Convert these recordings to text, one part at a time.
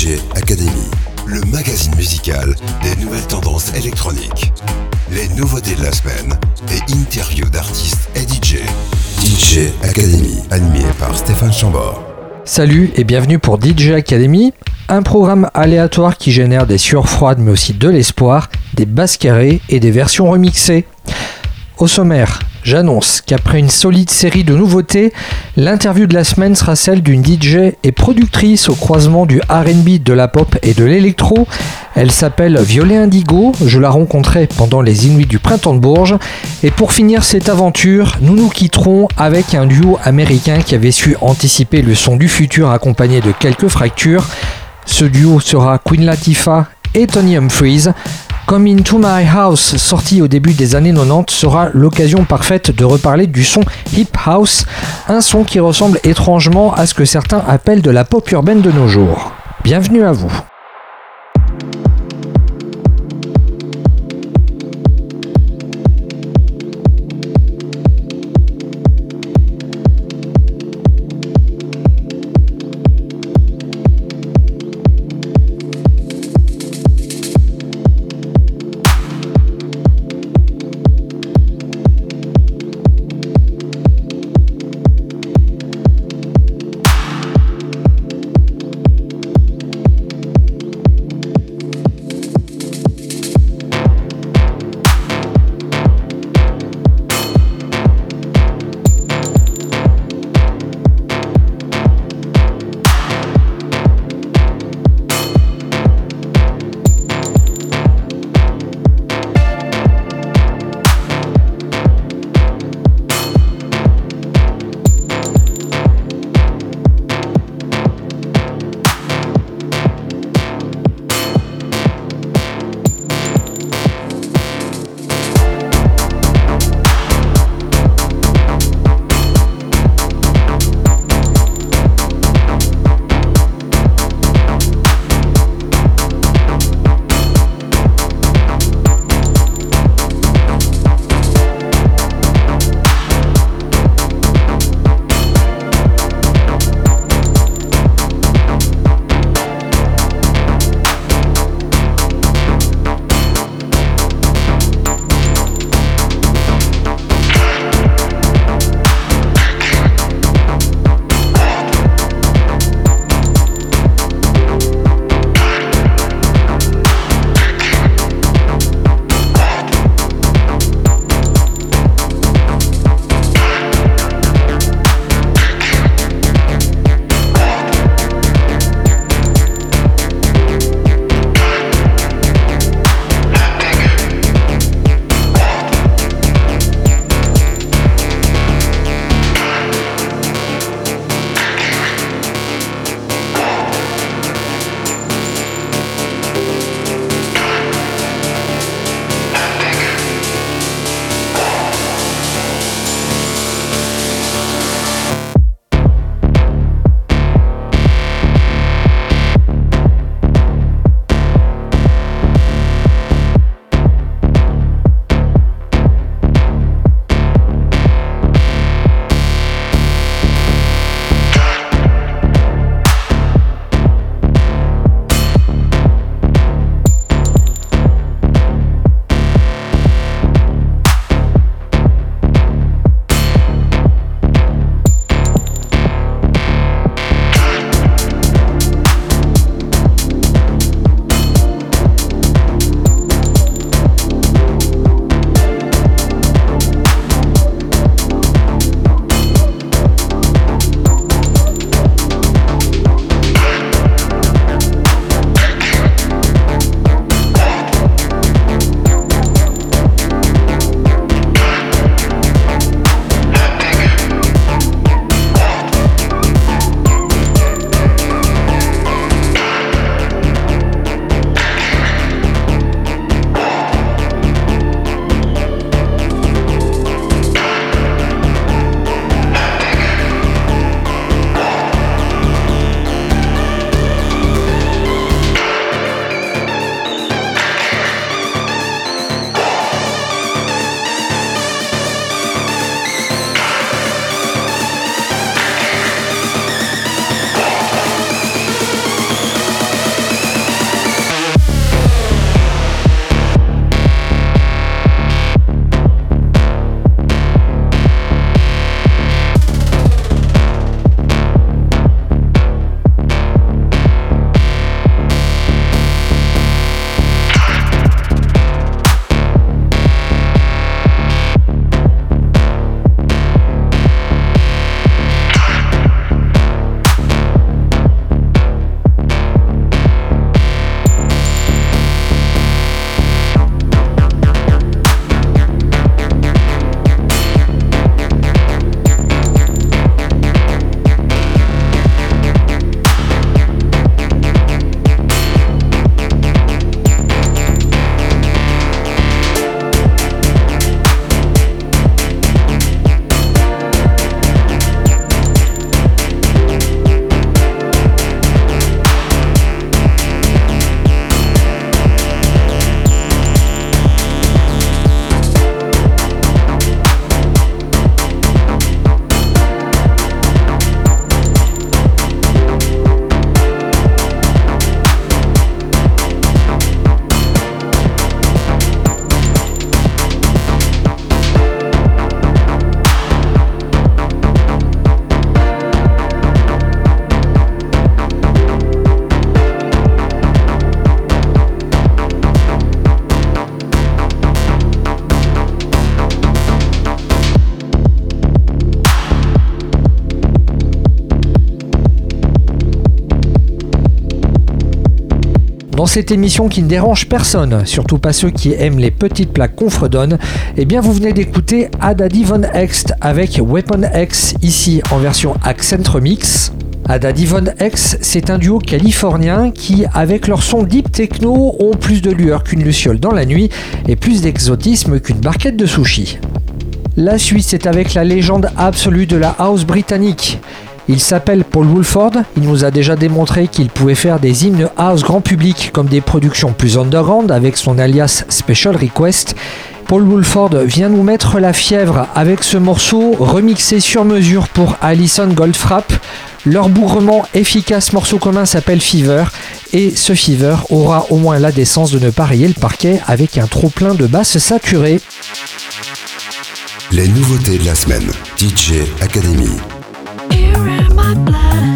DJ Academy, le magazine musical des nouvelles tendances électroniques. Les nouveautés de la semaine et interviews d'artistes et DJ. DJ Academy, animé par Stéphane Chambord. Salut et bienvenue pour DJ Academy, un programme aléatoire qui génère des sueurs froides mais aussi de l'espoir, des basses carrées et des versions remixées. Au sommaire, j'annonce qu'après une solide série de nouveautés, l'interview de la semaine sera celle d'une DJ et productrice au croisement du RB, de la pop et de l'électro. Elle s'appelle Violet Indigo, je la rencontrai pendant les Inuits du printemps de Bourges. Et pour finir cette aventure, nous nous quitterons avec un duo américain qui avait su anticiper le son du futur accompagné de quelques fractures. Ce duo sera Queen Latifah et Tony Humphries. Come Into My House, sorti au début des années 90, sera l'occasion parfaite de reparler du son Hip House, un son qui ressemble étrangement à ce que certains appellent de la pop urbaine de nos jours. Bienvenue à vous. Dans cette émission qui ne dérange personne, surtout pas ceux qui aiment les petites plaques qu'on fredonne, eh bien vous venez d'écouter Adadi Von avec Weapon X ici en version Accent Remix. Adadi Von X, c'est un duo californien qui, avec leur son deep techno, ont plus de lueur qu'une luciole dans la nuit et plus d'exotisme qu'une barquette de sushi. La suite, c'est avec la légende absolue de la house britannique. Il s'appelle Paul Woolford, il nous a déjà démontré qu'il pouvait faire des hymnes house grand public comme des productions plus underground avec son alias Special Request. Paul Woolford vient nous mettre la fièvre avec ce morceau remixé sur mesure pour Alison Goldfrapp. Leur bourrement efficace morceau commun s'appelle Fever et ce Fever aura au moins la décence de ne pas rayer le parquet avec un trop plein de basses saturées. Les nouveautés de la semaine. DJ Academy. Is a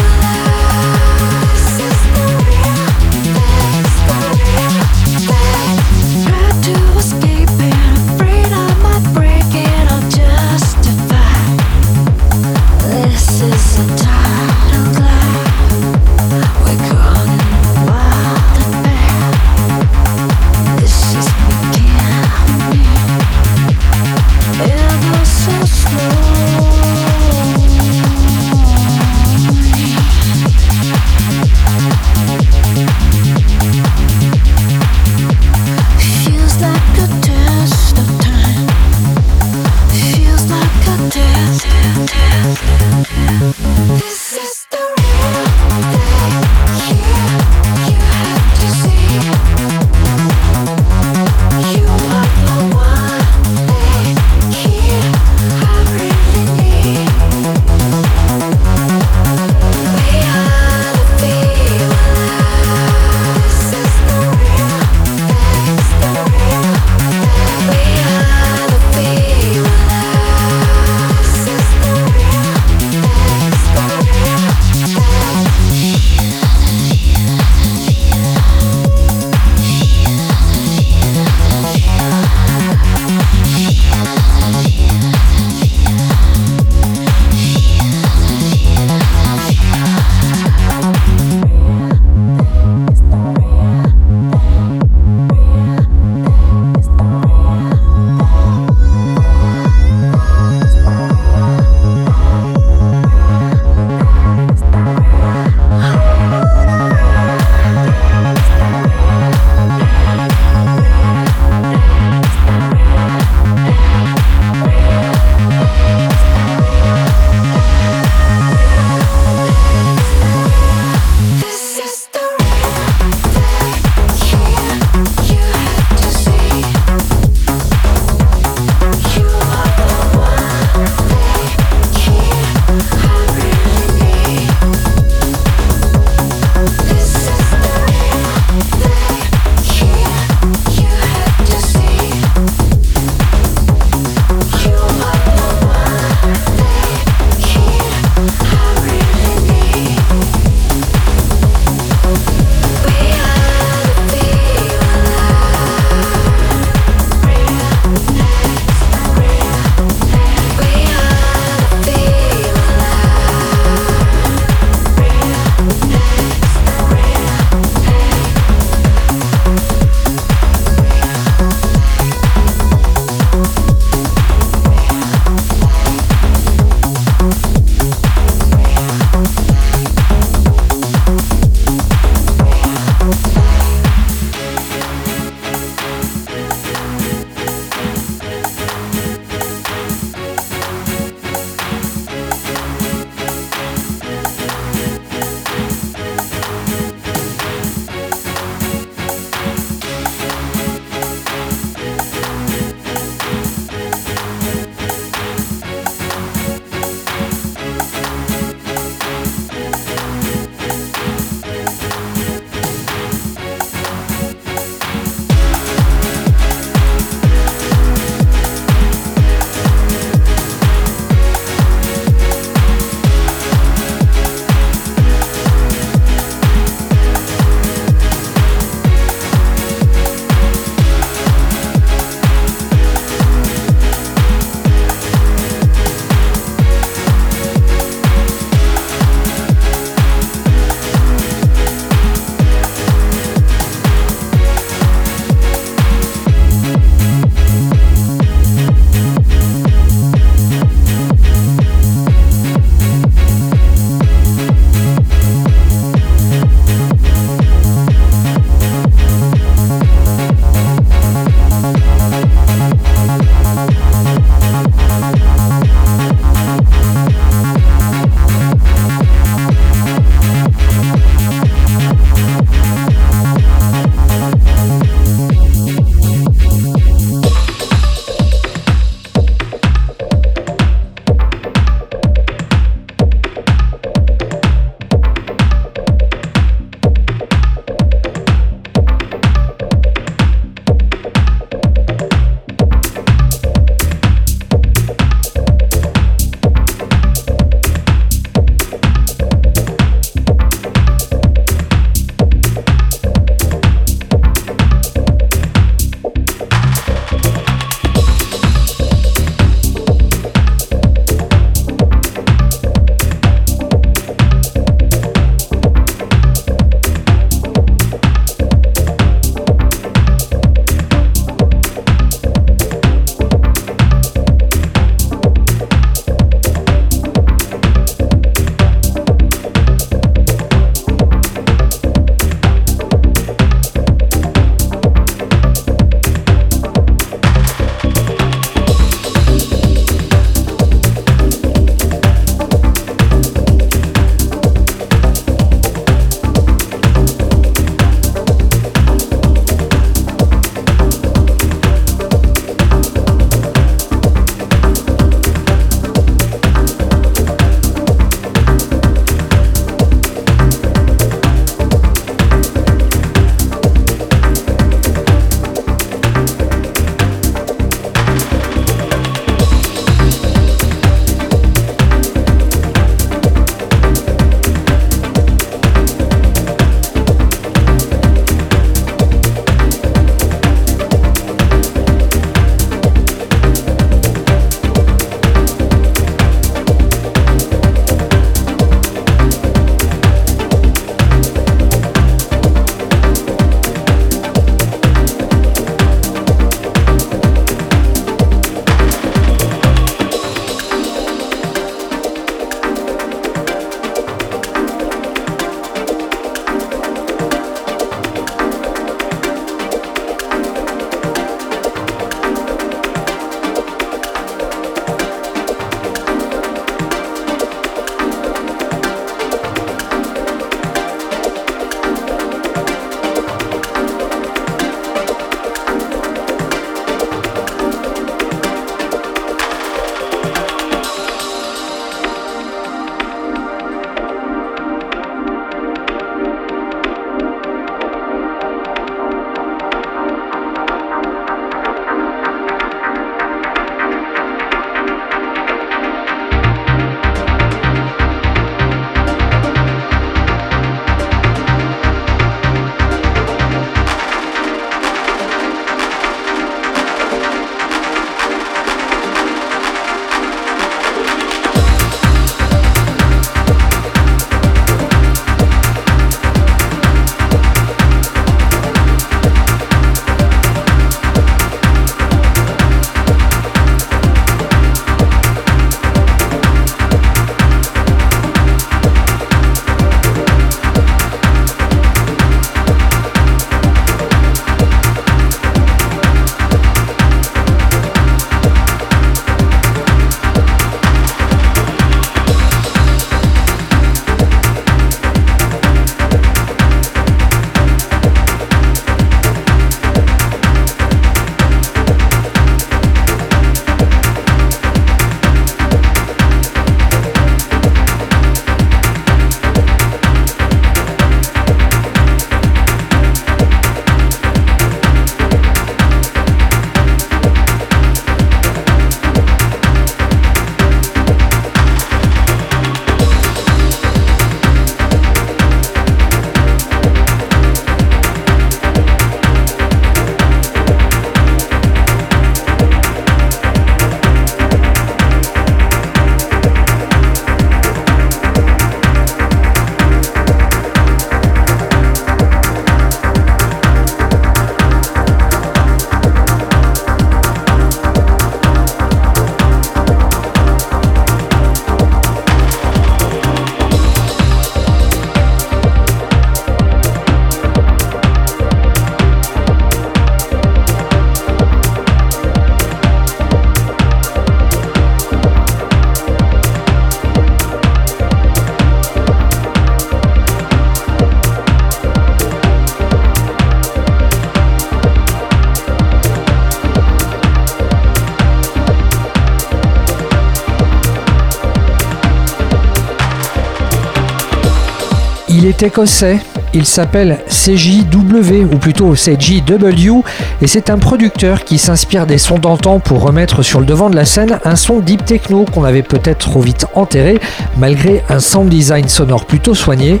écossais, il s'appelle CJW ou plutôt CJW et c'est un producteur qui s'inspire des sons d'antan pour remettre sur le devant de la scène un son deep techno qu'on avait peut-être trop vite enterré malgré un sound design sonore plutôt soigné.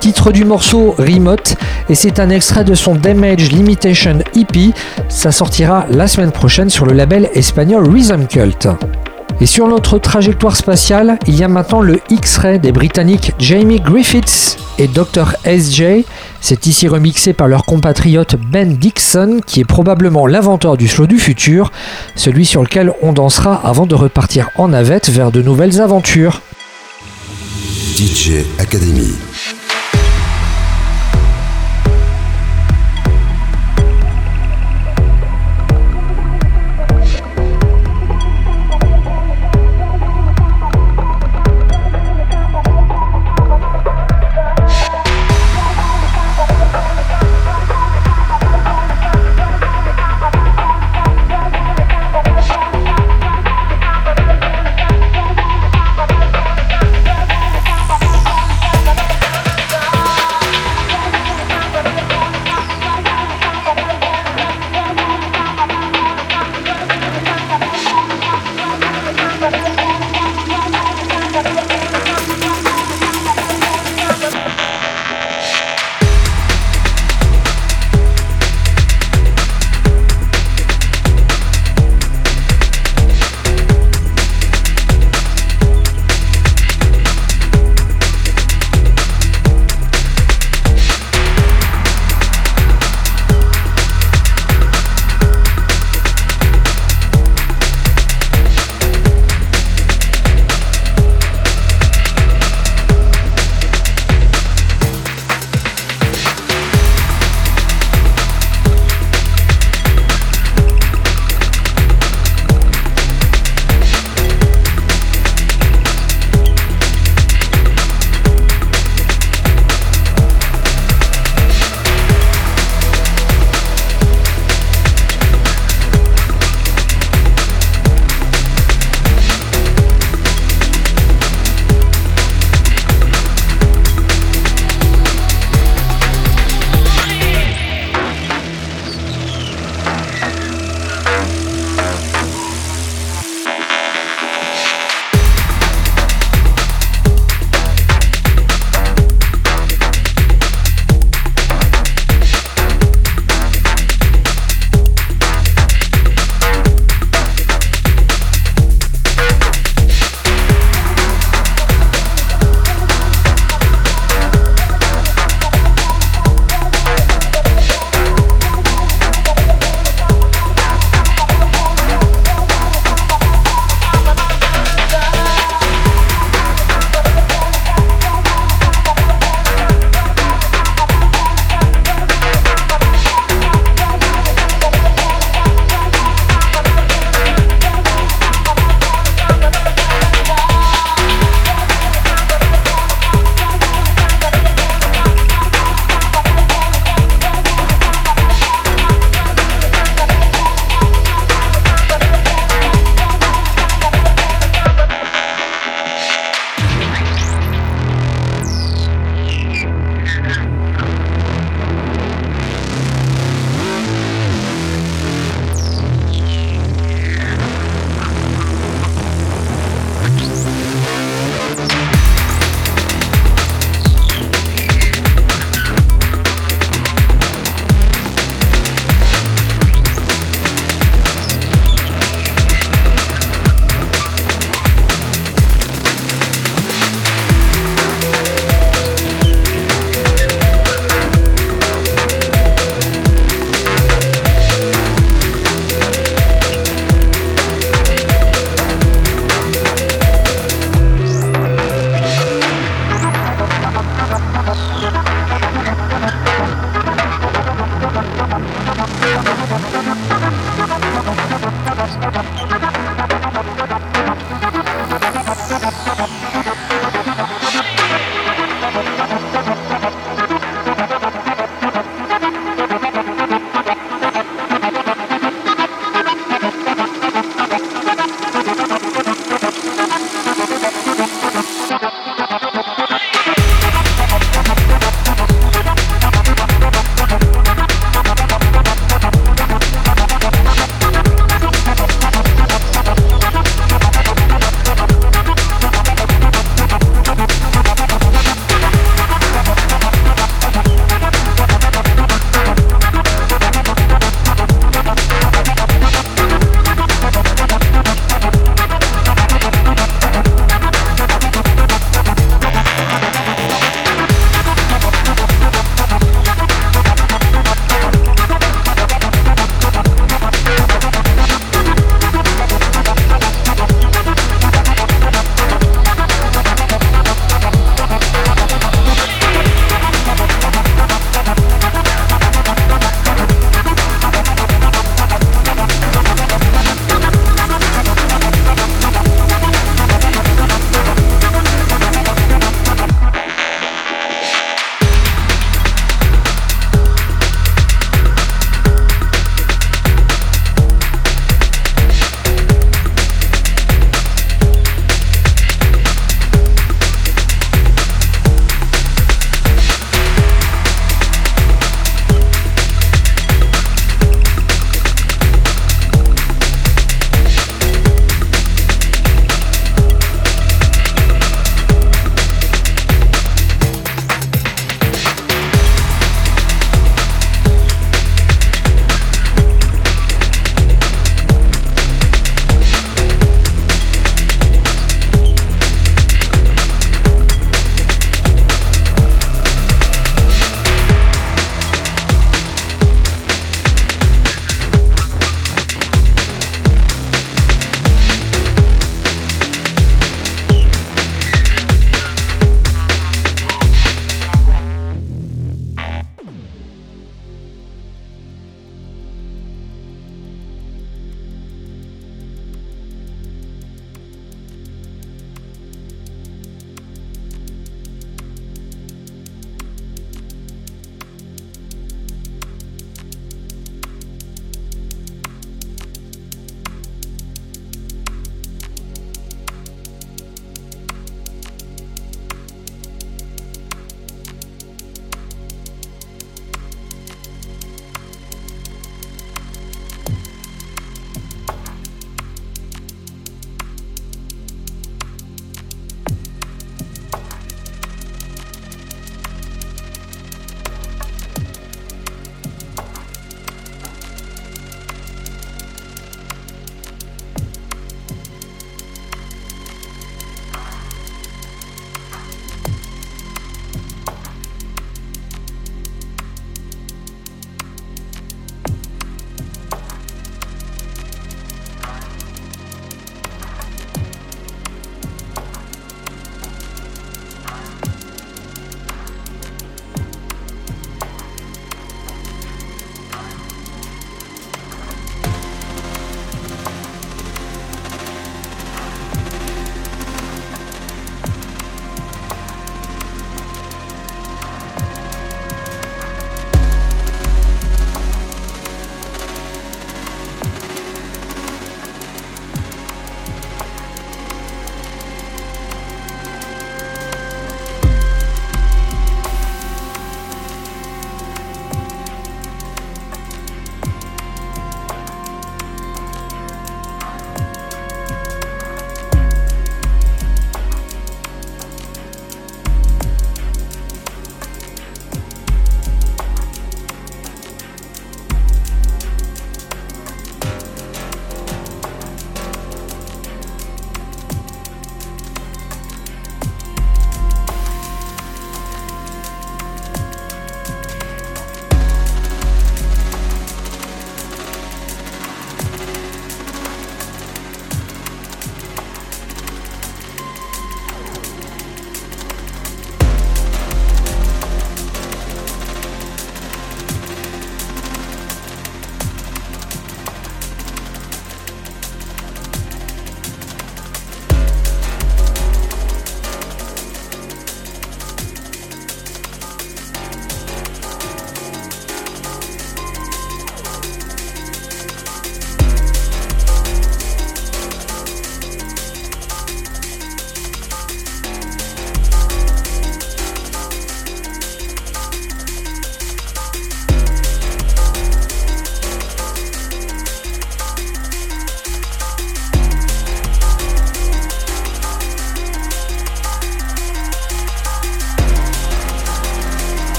Titre du morceau Remote et c'est un extrait de son Damage Limitation EP. Ça sortira la semaine prochaine sur le label espagnol Rhythm Cult. Et sur notre trajectoire spatiale, il y a maintenant le X-Ray des Britanniques Jamie Griffiths et Dr. SJ. C'est ici remixé par leur compatriote Ben Dixon, qui est probablement l'inventeur du slow du futur, celui sur lequel on dansera avant de repartir en navette vers de nouvelles aventures. DJ Academy.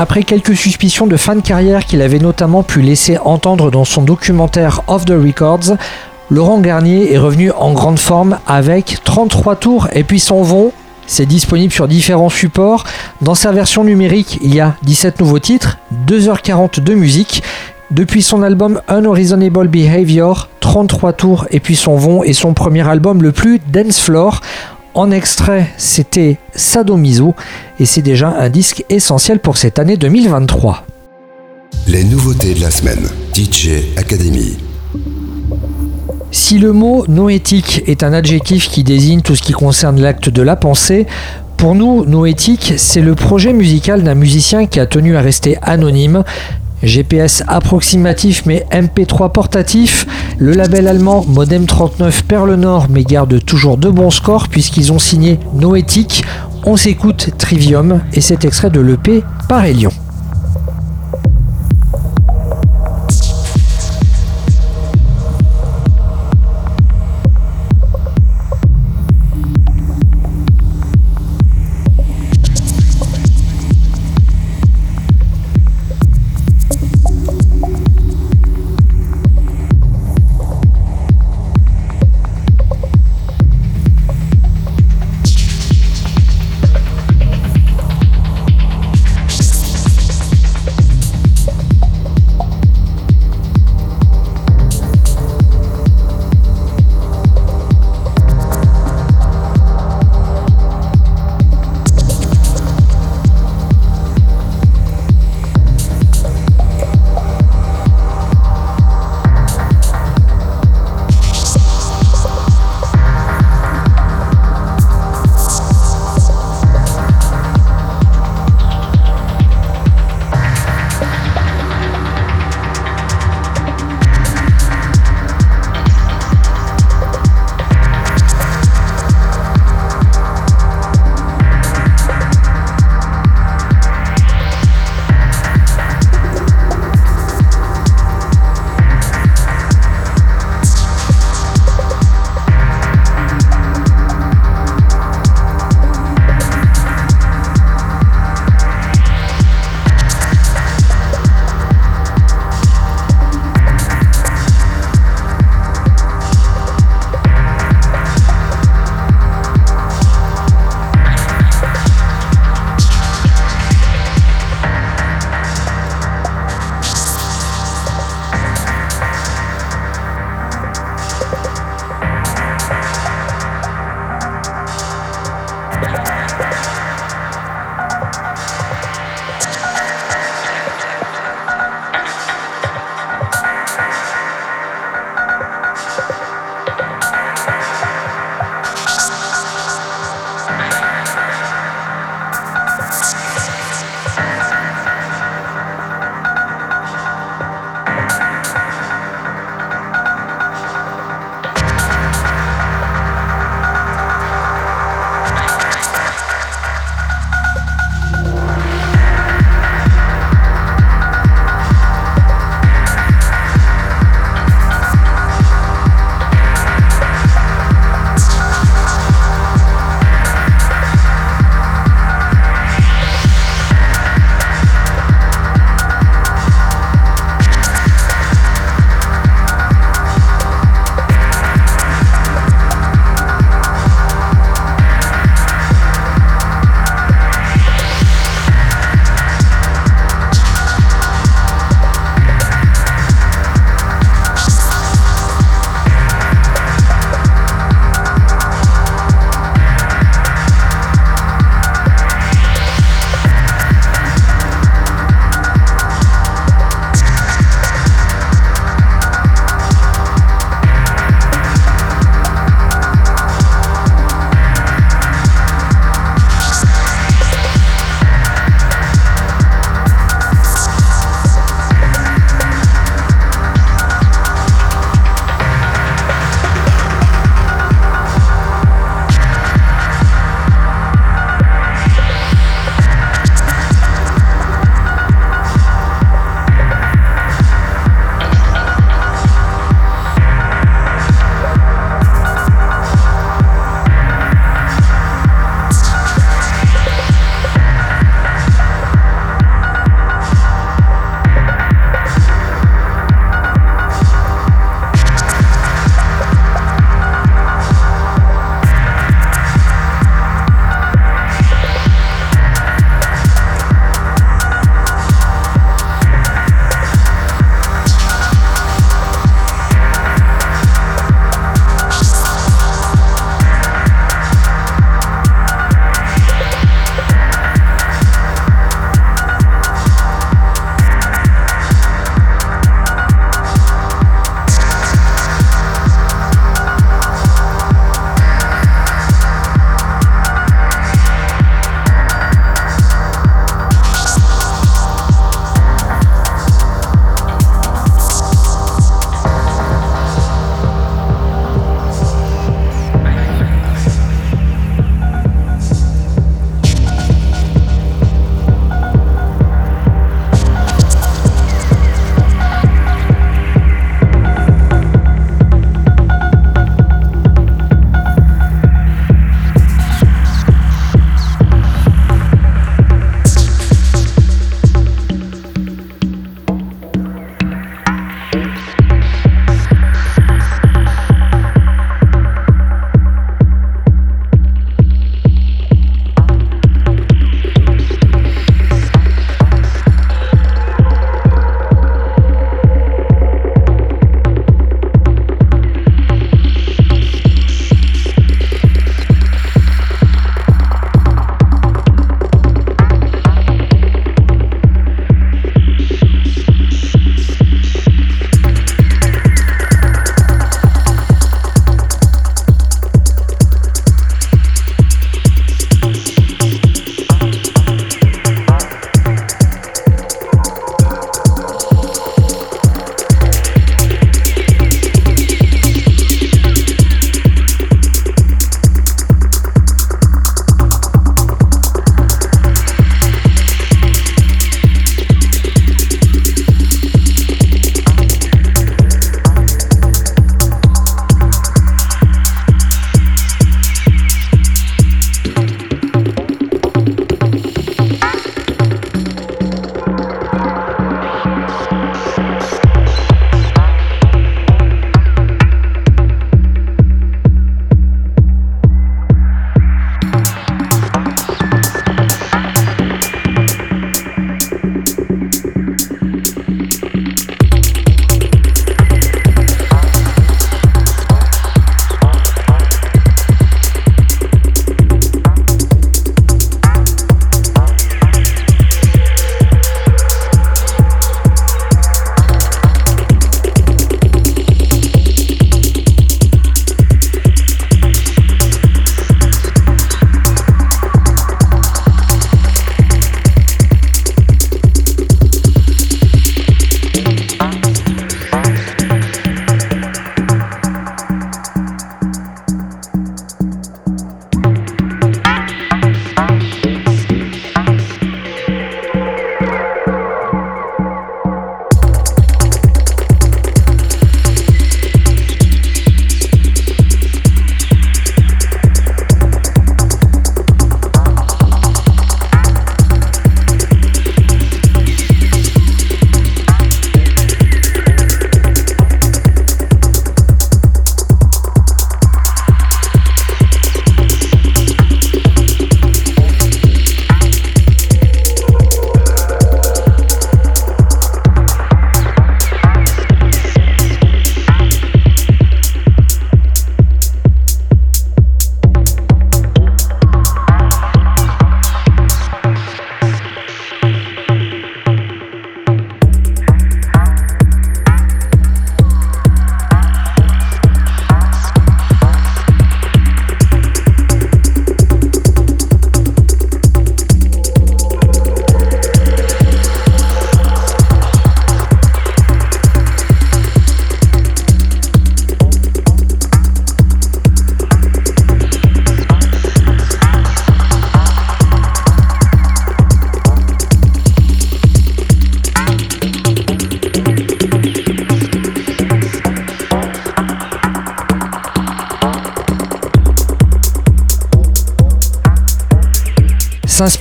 Après quelques suspicions de fin de carrière qu'il avait notamment pu laisser entendre dans son documentaire Off the Records, Laurent Garnier est revenu en grande forme avec 33 tours et puis son vont. C'est disponible sur différents supports. Dans sa version numérique, il y a 17 nouveaux titres, 2h40 de musique. Depuis son album Unreasonable Behavior, 33 tours et puis son vont et son premier album le plus dance floor. En extrait, c'était Sadomiso et c'est déjà un disque essentiel pour cette année 2023. Les nouveautés de la semaine. DJ Academy. Si le mot noétique est un adjectif qui désigne tout ce qui concerne l'acte de la pensée, pour nous, Noétique, c'est le projet musical d'un musicien qui a tenu à rester anonyme. GPS approximatif mais MP3 portatif, le label allemand Modem 39 perd le nord mais garde toujours de bons scores puisqu'ils ont signé Noétique. On s'écoute Trivium et cet extrait de l'EP par Elion.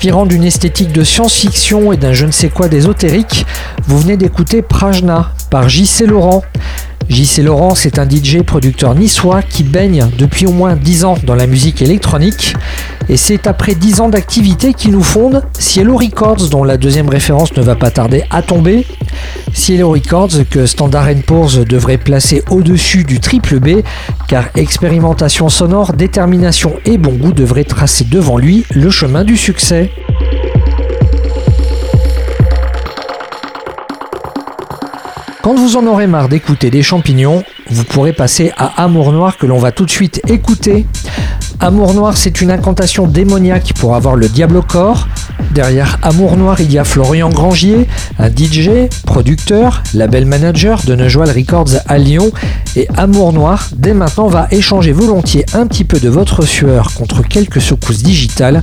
D'une esthétique de science-fiction et d'un je ne sais quoi d'ésotérique, vous venez d'écouter Prajna par J.C. Laurent. JC Laurent, c'est un DJ producteur niçois qui baigne depuis au moins 10 ans dans la musique électronique. Et c'est après 10 ans d'activité qu'il nous fonde Cielo Records, dont la deuxième référence ne va pas tarder à tomber. Cielo Records que Standard Poor's devrait placer au-dessus du triple B, car expérimentation sonore, détermination et bon goût devraient tracer devant lui le chemin du succès. Quand vous en aurez marre d'écouter des champignons, vous pourrez passer à Amour Noir que l'on va tout de suite écouter. Amour Noir, c'est une incantation démoniaque pour avoir le diable au corps. Derrière Amour Noir, il y a Florian Grangier, un DJ, producteur, label manager de Neujoal Records à Lyon. Et Amour Noir, dès maintenant, va échanger volontiers un petit peu de votre sueur contre quelques secousses digitales.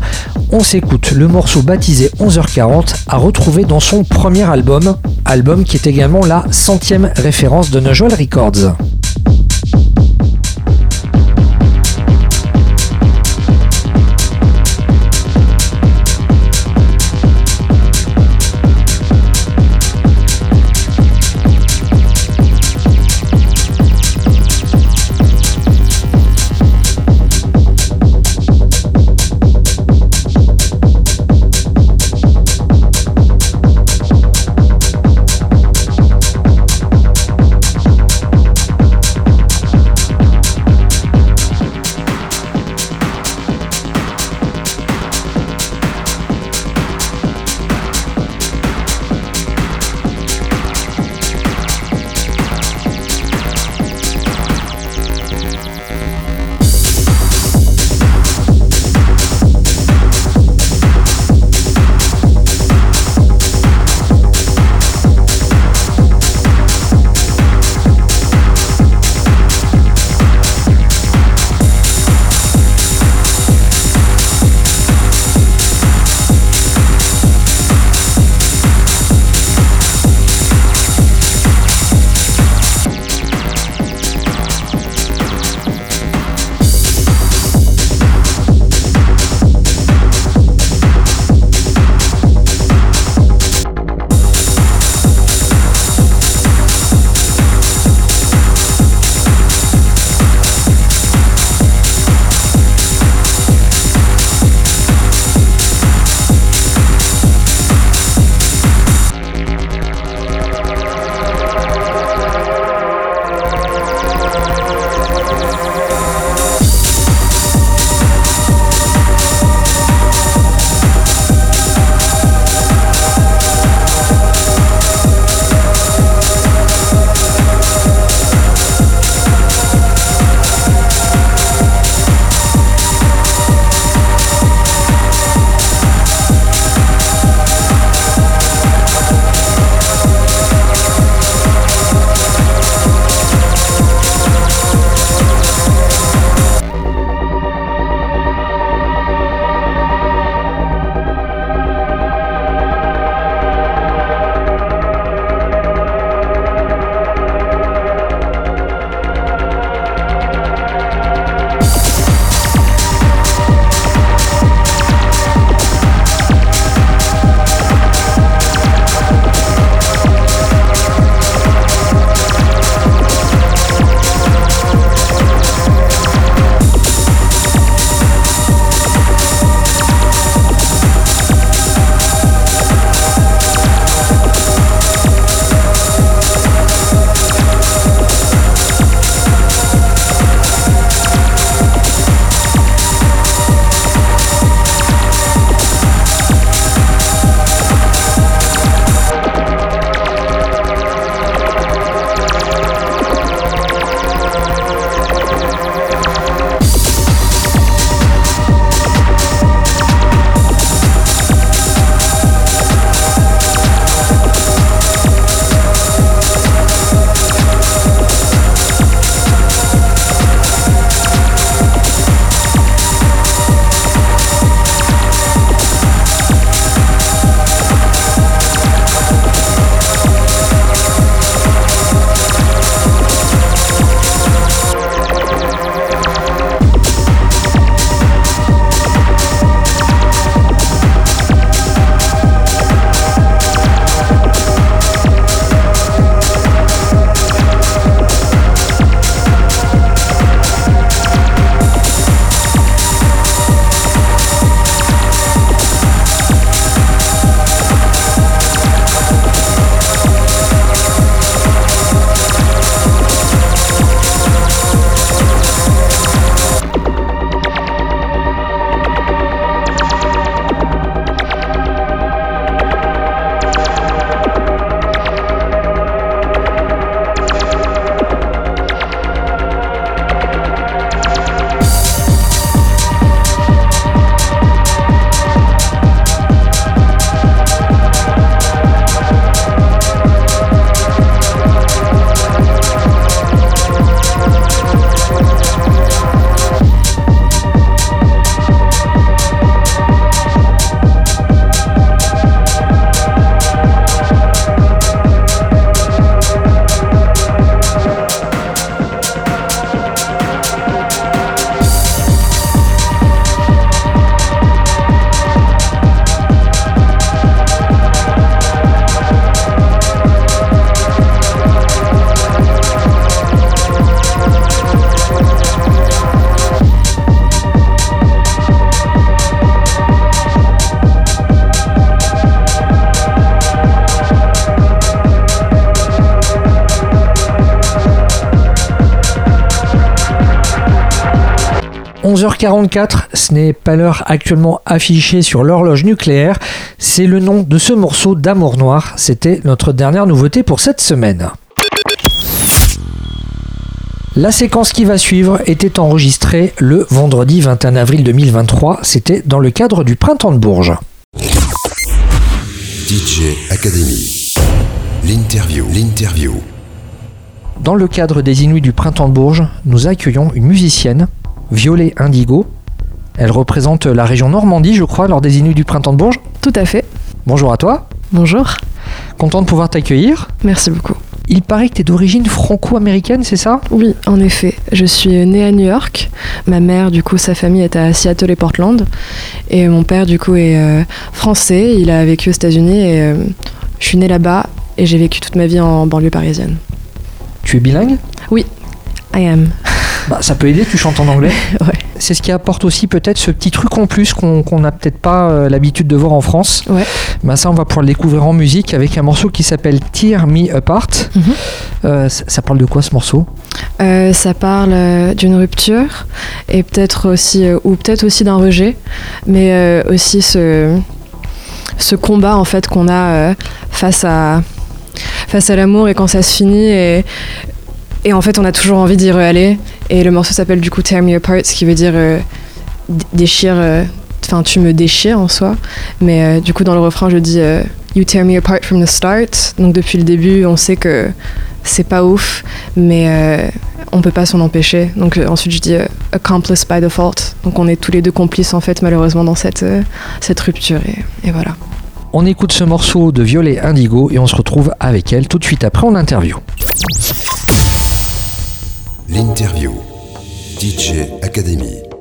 On s'écoute le morceau baptisé 11h40 à retrouver dans son premier album, album qui est également la centième référence de Neujoal Records. 22h44, ce n'est pas l'heure actuellement affichée sur l'horloge nucléaire, c'est le nom de ce morceau d'Amour Noir. C'était notre dernière nouveauté pour cette semaine. La séquence qui va suivre était enregistrée le vendredi 21 avril 2023. C'était dans le cadre du Printemps de Bourges. DJ Academy. L'interview. L'interview. Dans le cadre des Inuits du Printemps de Bourges, nous accueillons une musicienne, Violet Indigo. Elle représente la région Normandie, je crois, lors des Inuits du Printemps de Bourges. Tout à fait. Bonjour à toi. Bonjour. Content de pouvoir t'accueillir. Merci beaucoup. Il paraît que tu es d'origine franco-américaine, c'est ça? Oui, en effet. Je suis née à New York. Ma mère, du coup, sa famille est à Seattle et Portland. Et mon père, du coup, est euh, français. Il a vécu aux États-Unis et euh, je suis née là-bas et j'ai vécu toute ma vie en banlieue parisienne. Tu es bilingue? Oui, I am. Bah, ça peut aider, tu chantes en anglais. Ouais. C'est ce qui apporte aussi peut-être ce petit truc en plus qu'on qu'on n'a peut-être pas euh, l'habitude de voir en France. Ouais. Bah, ça, on va pouvoir le découvrir en musique avec un morceau qui s'appelle Tear Me Apart. Mhm. Euh, ça, ça parle de quoi ce morceau? Euh, ça parle d'une rupture et peut-être aussi, ou peut-être aussi d'un rejet, mais aussi ce, ce combat en fait qu'on a face à face à l'amour et quand ça se finit et et en fait on a toujours envie d'y aller et le morceau s'appelle du coup Tear Me Apart, ce qui veut dire euh, déchire, euh, enfin tu me déchires en soi, mais euh, du coup dans le refrain je dis You tear me apart from the start, donc depuis le début on sait que c'est pas ouf, mais on peut pas s'en empêcher. Donc ensuite je dis euh, accomplice by default. Donc on est tous les deux complices en fait malheureusement dans cette, cette rupture et, et voilà. On écoute ce morceau de Violet Indigo et on se retrouve avec elle tout de suite après en interview. L'interview. DJ Academy.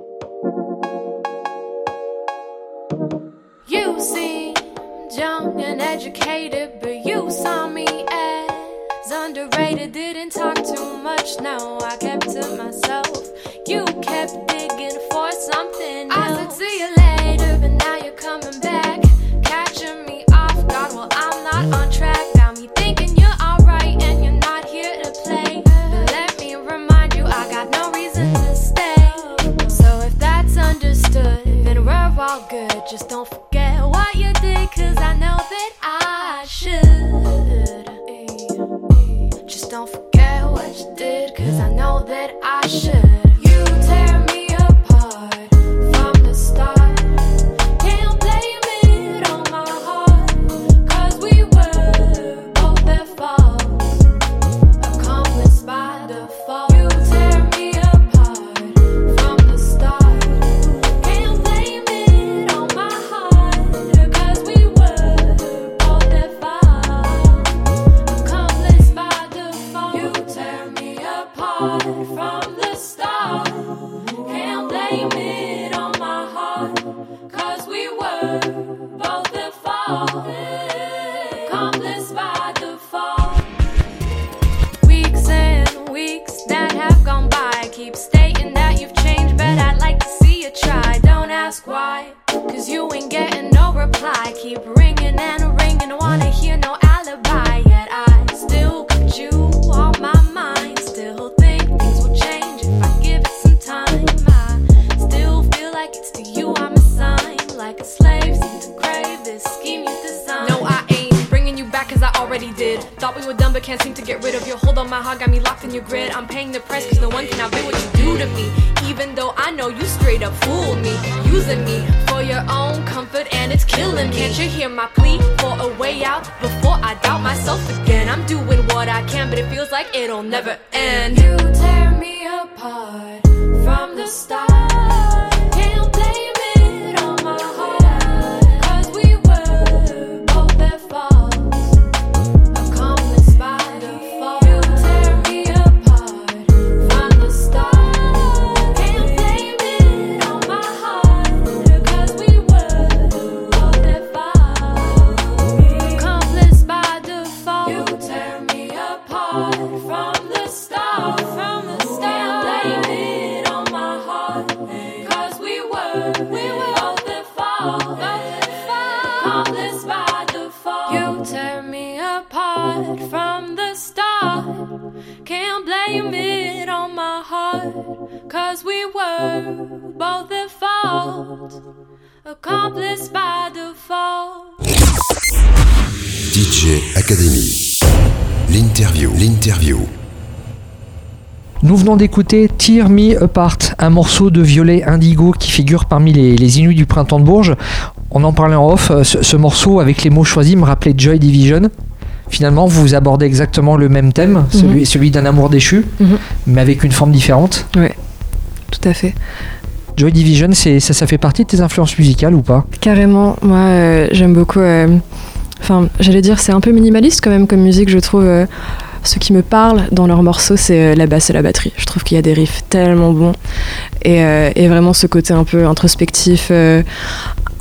D'écouter Tear Me Apart, un morceau de violet indigo qui figure parmi les, les Inuits du printemps de Bourges. On en parlait en off, euh, ce, ce morceau avec les mots choisis me rappelait Joy Division. Finalement, vous abordez exactement le même thème, celui, celui d'un amour déchu, Mhm. mais avec une forme différente. Tout à fait. Joy Division, ça, ça fait partie de tes influences musicales ou pas? Carrément, moi euh, j'aime beaucoup. euh, Enfin, j'allais dire, c'est un peu minimaliste quand même comme musique, je trouve. euh, ce qui me parle dans leurs morceaux, c'est euh, la basse et la batterie. Je trouve qu'il y a des riffs tellement bons. Et, euh, et vraiment ce côté un peu introspectif, euh,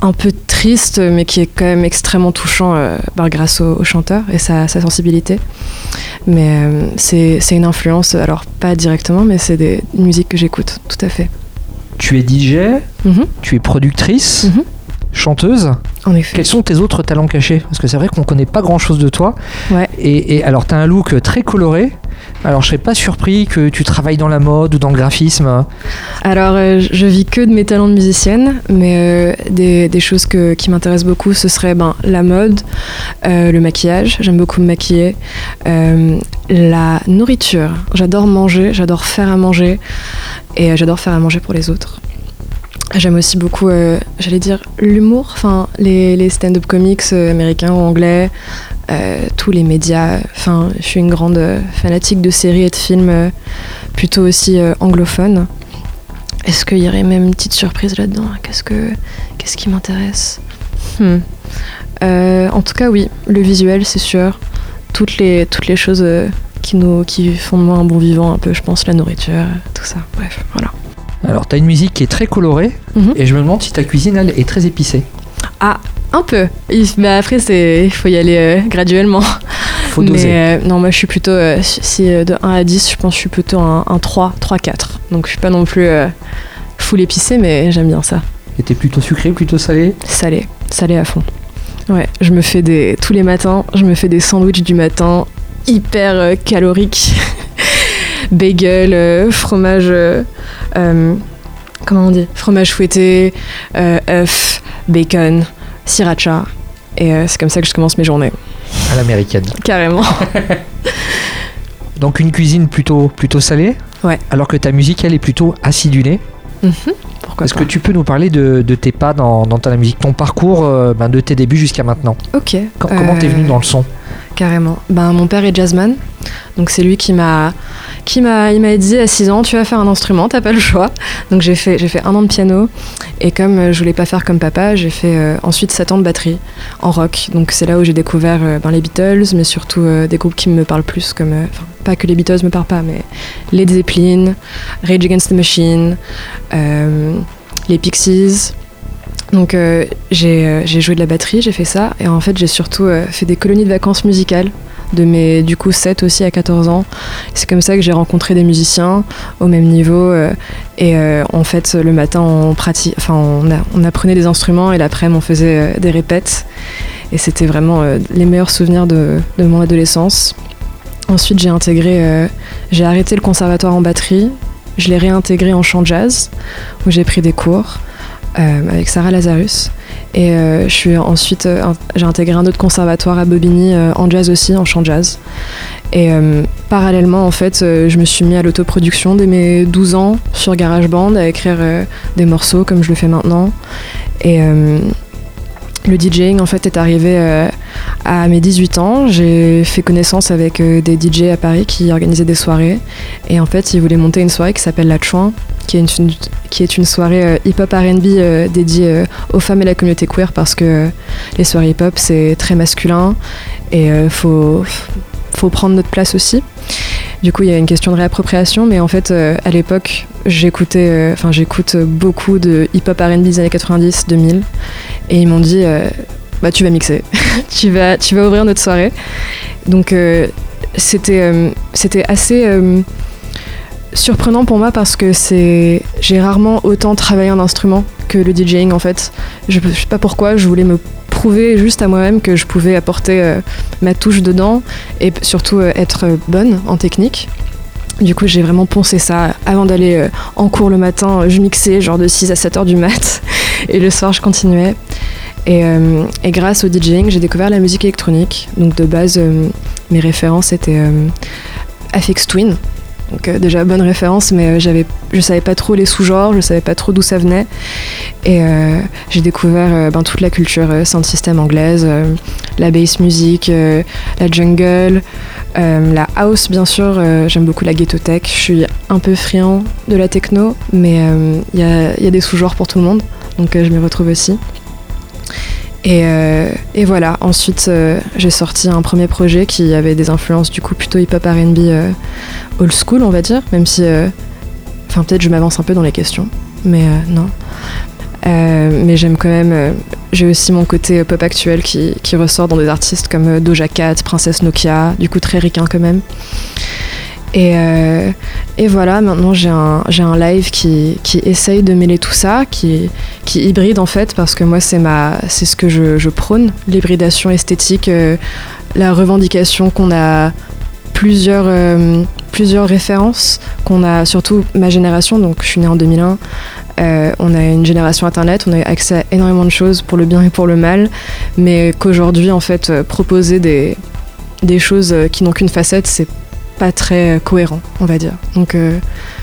un peu triste, mais qui est quand même extrêmement touchant euh, bah, grâce au, au chanteur et sa, sa sensibilité. Mais c'est une influence, alors pas directement, mais c'est des une musique que j'écoute, tout à fait. Tu es DJ, Mhm, tu es productrice, Mhm. Chanteuse. en effet. Quels sont tes autres talents cachés? Parce que c'est vrai qu'on connaît pas grand chose de toi. Ouais. Et, et alors, tu as un look très coloré. Alors, je serais pas surpris que tu travailles dans la mode ou dans le graphisme. Alors, euh, je vis que de mes talents de musicienne, mais euh, des, des choses que- qui m'intéressent beaucoup, ce serait ben, la mode, euh, le maquillage, j'aime beaucoup me maquiller, la nourriture, j'adore manger, j'adore faire à manger, et j'adore faire à manger pour les autres. J'aime aussi beaucoup, euh, j'allais dire, l'humour, enfin, les, stand-up comics euh, américains ou anglais, euh, tous les médias. Enfin, je suis une grande fanatique de séries et de films plutôt aussi anglophones. Est-ce qu'il y aurait même une petite surprise là-dedans? Qu'est-ce que qu'est-ce qui m'intéresse? Hmm. En tout cas, oui, le visuel, c'est sûr. Toutes les toutes les choses qui nous qui font de moi un bon vivant, un peu, je pense, la nourriture, tout ça. Bref, voilà. Alors, tu as une musique qui est très colorée. Mhm. Et je me demande si ta cuisine, elle, est très épicée. Un peu. Mais après, c'est il faut y aller euh, graduellement. Faut doser. Mais euh, non, moi je suis plutôt, euh, si de 1 à 10, je pense que je suis plutôt un, un 3, 3, 4. Donc je suis pas non plus full épicé, mais j'aime bien ça. Et t'es plutôt sucré, plutôt salé? Salé, salé à fond. Ouais, je me fais des. Tous les matins, je me fais des sandwichs du matin hyper caloriques. Bagel, euh, fromage. euh, euh, comment on dit? Fromage fouetté, œuf, bacon, sriracha. Et c'est comme ça que je commence mes journées. à l'américaine. Carrément. Donc, une cuisine plutôt, plutôt salée? Ouais. Alors que ta musique, elle, est plutôt acidulée? Pourquoi Est-ce que tu peux nous parler de, de tes pas dans, dans ta musique, ton parcours euh, ben, de tes débuts jusqu'à maintenant? Ok. Com- Comment t'es venu dans le son? Carrément. Ben, mon père est jazzman. Donc c'est lui qui m'a qui m'a il m'a dit à 6 ans tu vas faire un instrument, t'as pas le choix. Donc j'ai fait un an de piano et comme euh, je voulais pas faire comme papa, j'ai fait euh, ensuite 7 ans de batterie en rock. Donc c'est là où j'ai découvert euh, ben, les Beatles mais surtout des groupes qui me parlent plus comme enfin, pas que les Beatles me parlent pas mais Led Zeppelin, Rage Against the Machine, les Pixies. Donc euh, j'ai euh, j'ai joué de la batterie, j'ai fait ça et en fait j'ai surtout euh, fait des colonies de vacances musicales de mes du coup 7 aussi à 14 ans. C'est comme ça que j'ai rencontré des musiciens au même niveau et en fait le matin on on, apprenait des instruments et l'après-midi on faisait des répètes et c'était vraiment les meilleurs souvenirs de, de mon adolescence. Ensuite j'ai intégré j'ai arrêté le conservatoire en batterie, je l'ai réintégré en chant jazz où j'ai pris des cours euh, avec Sarah Lazarus. Et euh, je suis ensuite, euh, j'ai intégré un autre conservatoire à Bobigny en jazz aussi, en chant jazz. Et parallèlement, en fait, je me suis mis à l'autoproduction dès mes 12 ans sur GarageBand à écrire des morceaux comme je le fais maintenant. Et le DJing, en fait, est arrivé euh, à mes 18 ans. J'ai fait connaissance avec euh, des DJ à Paris qui organisaient des soirées. Et en fait, ils voulaient monter une soirée qui s'appelle La Chouin, qui est une, soirée euh, hip-hop RB dédiée aux femmes et la communauté queer parce que les soirées hip-hop c'est très masculin et faut, faut prendre notre place aussi. Du coup, il y a une question de réappropriation, mais en fait, euh, à l'époque, j'écoutais, euh, enfin, beaucoup de hip-hop R&B des années 90, 2000, et ils m'ont dit, euh, bah, tu vas mixer, tu vas, ouvrir notre soirée. Donc, c'était, assez surprenant pour moi parce que c'est, j'ai rarement autant travaillé un instrument que le DJing en fait. Je, je sais pas pourquoi, je voulais me prouver juste à moi-même que je pouvais apporter euh, ma touche dedans et surtout euh, être euh, bonne en technique. Du coup, j'ai vraiment poncé ça. Avant d'aller en cours le matin, je mixais genre de 6 à 7 heures du mat. Et le soir, je continuais. Et, et grâce au DJing, j'ai découvert la musique électronique. Donc de base, mes références étaient Afix Twin. Donc euh, déjà bonne référence, mais euh, j'avais, je savais pas trop les sous-genres, je savais pas trop d'où ça venait. Et euh, j'ai découvert ben, toute la culture sound system anglaise, la bass music, la jungle, la house bien sûr. j'aime beaucoup la ghetto tech. Je suis un peu friand de la techno, mais il y, a, y a des sous-genres pour tout le monde, donc je m'y retrouve aussi. Et, euh, et voilà, ensuite euh, j'ai sorti un premier projet qui avait des influences du coup plutôt hip-hop RB euh, old school on va dire, même si... Enfin peut-être je m'avance un peu dans les questions, mais non. Mais j'aime quand même... j'ai aussi mon côté pop actuel qui, qui ressort dans des artistes comme Doja Cat, Princesse Nokia, du coup très ricain quand même. Et, euh, et voilà, maintenant j'ai un, live qui, essaye de mêler tout ça, qui, hybride en fait, parce que moi c'est ce que je, prône, l'hybridation esthétique, euh, la revendication qu'on a plusieurs, euh, plusieurs références, qu'on a surtout ma génération, donc je suis née en 2001, euh, on a une génération internet, on a accès à énormément de choses pour le bien et pour le mal, mais qu'aujourd'hui en fait proposer des, des choses qui n'ont qu'une facette, c'est pas très cohérent, on va dire. Donc euh,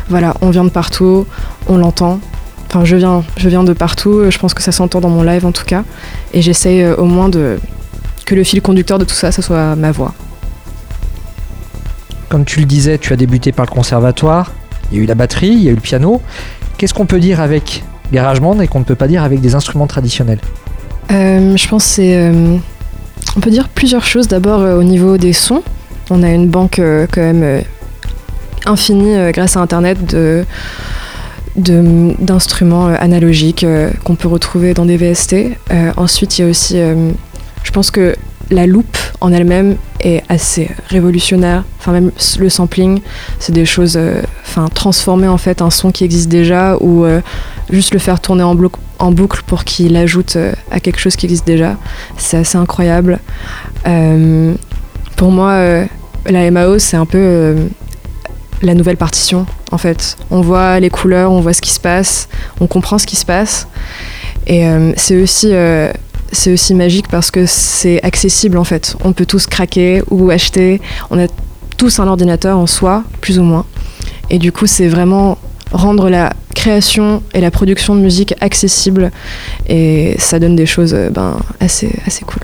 voilà, on vient de partout, on l'entend. Enfin, je viens, je viens de partout, euh, je pense que ça s'entend dans mon live en tout cas. Et j'essaye euh, au moins de que le fil conducteur de tout ça, ça soit ma voix. Comme tu le disais, tu as débuté par le conservatoire, il y a eu la batterie, il y a eu le piano. Qu'est-ce qu'on peut dire avec GarageBand et qu'on ne peut pas dire avec des instruments traditionnels? Euh, je pense que c'est. euh, on peut dire plusieurs choses. D'abord, euh, au niveau des sons, on a une banque euh, quand même euh, infinie euh, grâce à Internet d'instruments analogiques qu'on peut retrouver dans des VST. Ensuite, il y a aussi, je pense que la loupe en elle-même est assez révolutionnaire. Enfin, même le sampling, c'est des choses, enfin, transformer en fait un son qui existe déjà ou juste le faire tourner en, boucle- pour qu'il ajoute à quelque chose qui existe déjà. C'est assez incroyable. Pour moi, la MAO, c'est un peu euh, la nouvelle partition, en fait. On voit les couleurs, on voit ce qui se passe, on comprend ce qui se passe. Et euh, c'est aussi, euh, c'est aussi magique parce que c'est accessible, en fait. On peut tous craquer ou acheter. On a tous un ordinateur en soi, plus ou moins. Et du coup, c'est vraiment rendre la création et la production de musique accessible. Et ça donne des choses ben, assez, assez cool.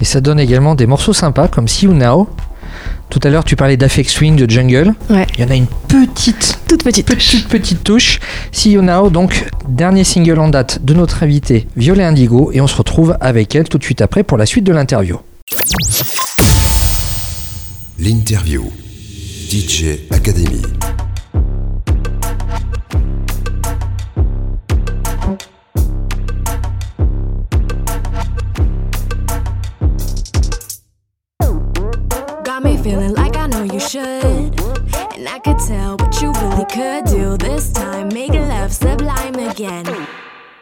Et ça donne également des morceaux sympas comme See You Now. Tout à l'heure, tu parlais d'Afex Swing de Jungle. Ouais. Il y en a une petite, Toute petite. petite, petite touche. See You Now, donc, dernier single en date de notre invitée Violet Indigo. Et on se retrouve avec elle tout de suite après pour la suite de l'interview. L'interview. DJ Academy. Feeling like I know you should. And I could tell what you really could do this time. Make love sublime again.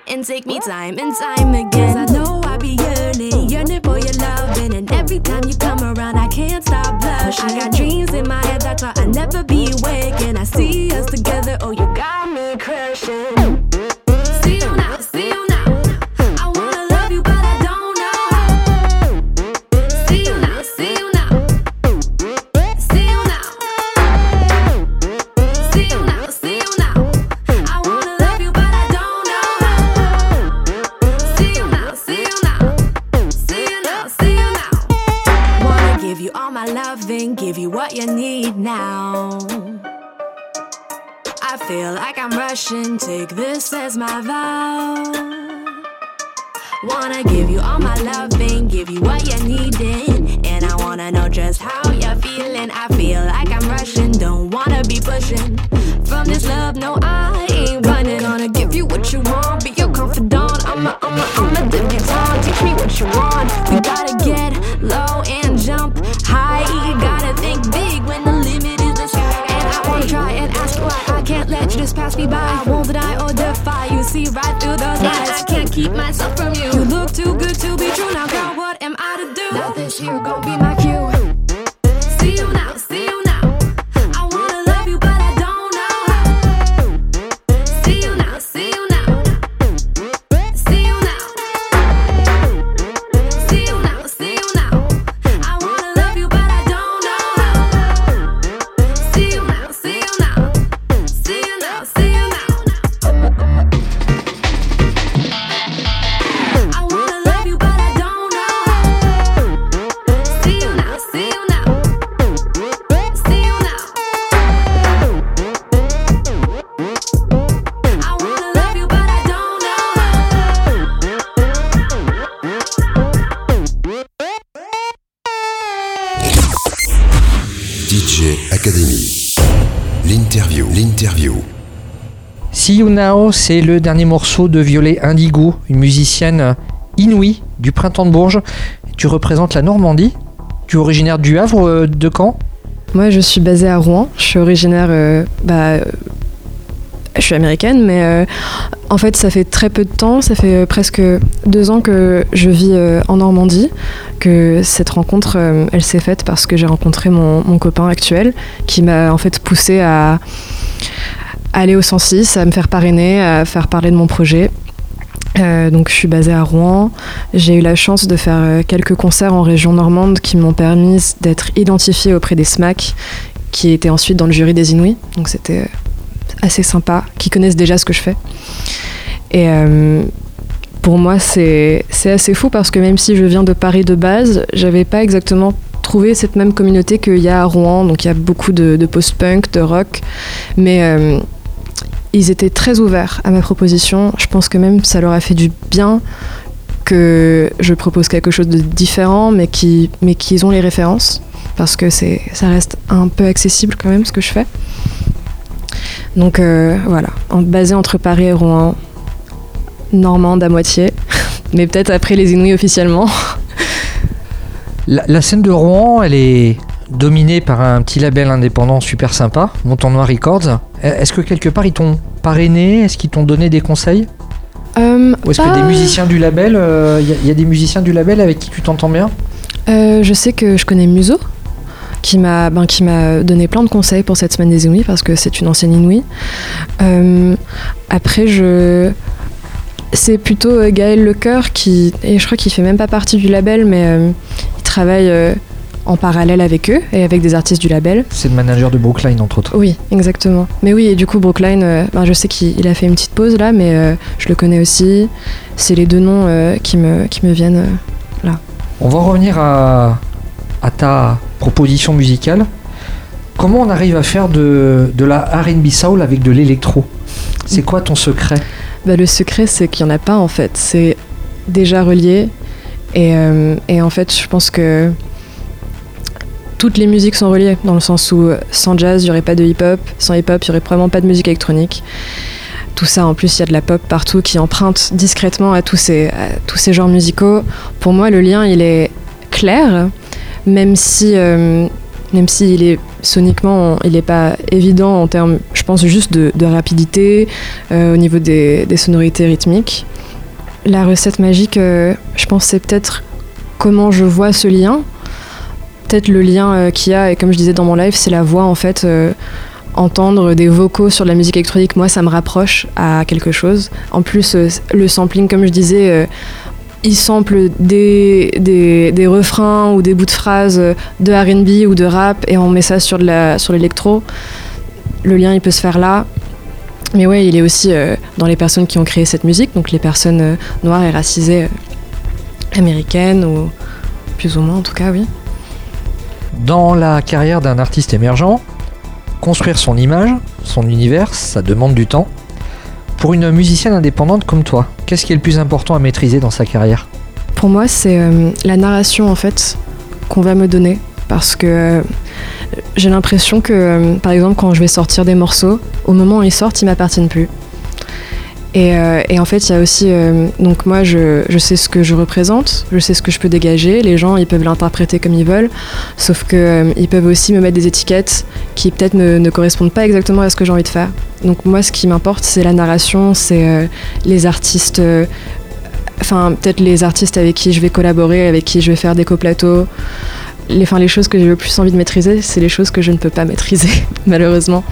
And take me time and time again. 'Cause I know I be yearning, yearning for your loving. And every time you come around, I can't stop blushing. I got dreams in my head that's why I never be awake. And I see us together, oh, you got me crushing. Wanna give you all my loving, give you what you're needing. And I wanna know just how you're feeling. I feel like I'm rushing, don't wanna be pushing. From this love, no, I ain't running. Wanna give you what you want, be your confidant. I'm a, I'm a, I'm a debutante. Teach me what you want. We gotta get low and jump high. You gotta think big when the limit is the sky. And I wanna try and ask why I can't let you just pass me by. I won't deny or defy you. See right through those lies. I can't keep myself from you. C'est le dernier morceau de Violet Indigo, une musicienne inouïe du printemps de Bourges. Tu représentes la Normandie. Tu es originaire du Havre, euh, de Caen Moi, je suis basée à Rouen. Je suis originaire. euh, bah, euh, je suis américaine, mais en fait, ça fait très peu de temps. Ça fait presque deux ans que je vis en Normandie. Que cette rencontre, elle s'est faite parce que j'ai rencontré mon, mon copain actuel qui m'a en fait poussé à, aller au 106, à me faire parrainer, à faire parler de mon projet. Euh, donc je suis basée à Rouen. J'ai eu la chance de faire euh, quelques concerts en région normande qui m'ont permis d'être identifiée auprès des SMAC, qui étaient ensuite dans le jury des Inouïs. Donc c'était euh, assez sympa, qui connaissent déjà ce que je fais. Et pour moi, c'est assez fou parce que même si je viens de Paris de base, j'avais pas exactement trouvé cette même communauté qu'il y a à Rouen. Donc il y a beaucoup de, post-punk, de rock. Mais ils étaient très ouverts à ma proposition. Je pense que même ça leur a fait du bien que je propose quelque chose de différent, mais mais qu'ils ont les références, parce que ça reste un peu accessible quand même ce que je fais. Donc euh, voilà, basé entre Paris et Rouen, normande à moitié, mais peut-être après les Inouïs officiellement. La scène de Rouen, elle est dominée par un petit label indépendant super sympa, Montant Noir Records. Est-ce que quelque part ils t'ont parrainé? Est-ce qu'ils t'ont donné des conseils? Euh, Ou est-ce que des musiciens du label, il y, a- y a des musiciens du label avec qui tu t'entends bien? Euh, je sais que je connais Muso, qui m'a ben, qui m'a donné plein de conseils pour cette semaine des Inouïs, parce que c'est une ancienne Inouï. Euh, après, je... C'est plutôt euh, Gaël Lecoeur qui... Et je crois qu'il fait même pas partie du label, mais euh, il travaille euh, en parallèle avec eux et avec des artistes du label. C'est le manager de Brookline entre autres. Oui, exactement. Mais oui, et du coup, Brookline, euh, ben, je sais qu'il il a fait une petite pause là, mais euh, je le connais aussi. C'est les deux noms euh, qui, me, qui me viennent. euh, On va revenir à, à ta proposition musicale. Comment on arrive à faire de, de la RB Soul avec de l'électro? C'est quoi ton secret? Bah, le secret, c'est qu'il n'y en a pas en fait. C'est déjà relié. Et, et en fait, je pense que toutes les musiques sont reliées, dans le sens où euh, sans jazz, il n'y aurait pas de hip-hop. Sans hip-hop, il n'y aurait probablement pas de musique électronique. Tout ça, en plus, il y a de la pop partout qui emprunte discrètement à tous ces, tous ces genres musicaux. Pour moi, le lien, il est clair, même si, euh, même s'il est soniquement, il n'est pas évident en termes, je pense, juste de, rapidité, euh, au niveau des, sonorités rythmiques. La recette magique, je pense, c'est peut-être comment je vois ce lien. Peut-être le lien euh, qu'il y a, et comme je disais dans mon live, c'est la voix en fait. euh, entendre des vocaux sur de la musique électronique, moi, ça me rapproche à quelque chose. En plus, euh, le sampling, comme je disais, il sample des, des, des refrains ou des bouts de phrases de RB ou de rap et on met ça sur l'électro. Le lien, il peut se faire là. Mais ouais, il est aussi dans les personnes qui ont créé cette musique, donc les personnes noires et racisées américaines, ou plus ou moins en tout cas, oui. Dans la carrière d'un artiste émergent, construire son image, son univers, ça demande du temps. Pour une musicienne indépendante comme toi, qu'est-ce qui est le plus important à maîtriser dans sa carrière? Pour moi, c'est euh, la narration en fait qu'on va me donner. Parce que euh, j'ai l'impression que, euh, par exemple, quand je vais sortir des morceaux, au moment où ils sortent, ils m'appartiennent plus. Et, euh, et en fait, il y a aussi. euh, donc, moi, je, sais ce que je représente, je sais ce que je peux dégager. Les gens, ils peuvent l'interpréter comme ils veulent. Sauf que euh, ils peuvent aussi me mettre des étiquettes qui, peut-être, ne, ne correspondent pas exactement à ce que j'ai envie de faire. Donc, moi, ce qui m'importe, c'est la narration, c'est les artistes. Enfin, peut-être les artistes avec qui je vais collaborer, avec qui je vais faire des coplateaux. Les, choses que j'ai le plus envie de maîtriser, c'est les choses que je ne peux pas maîtriser, malheureusement.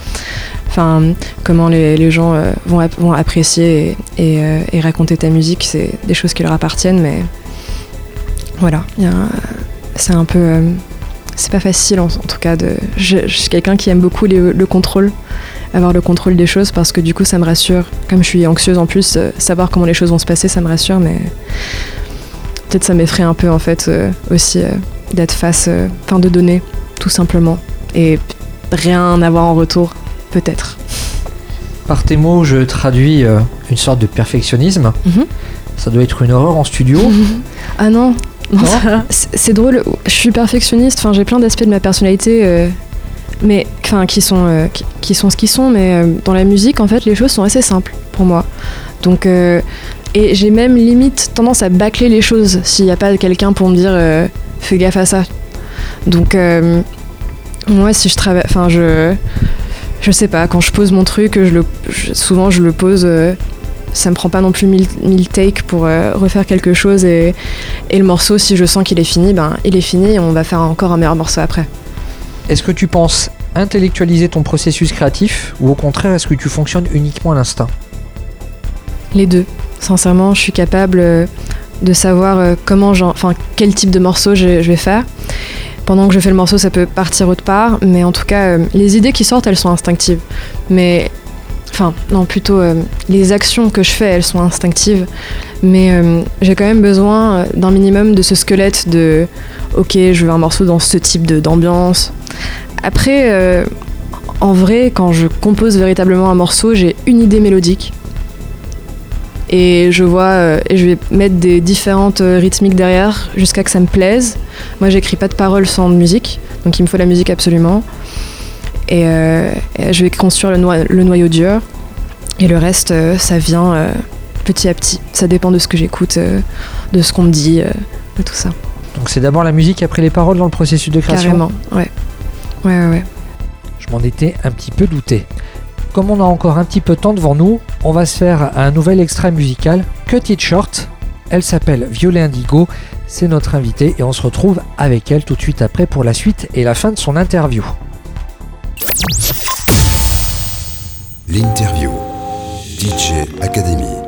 Comment les, gens euh, vont, ap- vont apprécier euh, et raconter ta musique, c'est des choses qui leur appartiennent, mais voilà, c'est un peu. euh, c'est pas facile en, tout cas. De, je, suis quelqu'un qui aime beaucoup le contrôle, avoir le contrôle des choses parce que du coup ça me rassure. Comme je suis anxieuse en plus, savoir comment les choses vont se passer, ça me rassure, mais peut-être ça m'effraie un peu en fait euh, aussi euh, d'être face, euh, enfin de donner tout simplement et rien avoir en retour, peut-être. Par tes mots, je traduis une sorte de perfectionnisme. Mhm. Ça doit être une horreur en studio. Ah non, c'est drôle. Je suis perfectionniste. Enfin, j'ai plein d'aspects de ma personnalité. mais enfin qui sont euh, qui, qui sont ce qu'ils sont mais euh, dans la musique en fait les choses sont assez simples pour moi donc euh, et j'ai même limite tendance à bâcler les choses s'il n'y a pas quelqu'un pour me dire euh, fais gaffe à ça. Donc euh, moi si je travaille enfin je je sais pas quand je pose mon truc je le je- souvent je le pose euh, ça me prend pas non plus mille, mille takes pour euh, refaire quelque chose et, et le morceau si je sens qu'il est fini ben il est fini et on va faire encore un meilleur morceau après. Est-ce que tu penses intellectualiser ton processus créatif ou au contraire est-ce que tu fonctionnes uniquement à l'instinct? Les deux. Sincèrement, je suis capable euh, de savoir euh, comment enfin quel type de morceau je, vais faire. Pendant que je fais le morceau, ça peut partir autre part, mais en tout cas, euh, les idées qui sortent, elles sont instinctives. Mais, enfin, non, plutôt les actions que je fais, elles sont instinctives. Mais j'ai quand même besoin d'un minimum de ce squelette de, ok, je veux un morceau dans ce type d'ambiance. Après, en vrai, quand je compose véritablement un morceau, j'ai une idée mélodique et je vois euh, et je vais mettre des différentes euh, rythmiques derrière jusqu'à que ça me plaise. Moi, j'écris pas de paroles sans de musique, donc il me faut la musique absolument. Et, euh, et je vais construire le, noyau dur et le reste, ça vient euh, petit à petit. Ça dépend de ce que j'écoute, euh, de ce qu'on me dit, de tout ça. Donc c'est d'abord la musique après les paroles dans le processus de création? Carrément, ouais. Ouais, ouais, ouais. Je m'en étais un petit peu douté. Comme on a encore un petit peu de temps devant nous, on va se faire un nouvel extrait musical, Cut It Short. Elle s'appelle Violet Indigo, c'est notre invitée et on se retrouve avec elle tout de suite après pour la suite et la fin de son interview. L'interview. DJ Academy.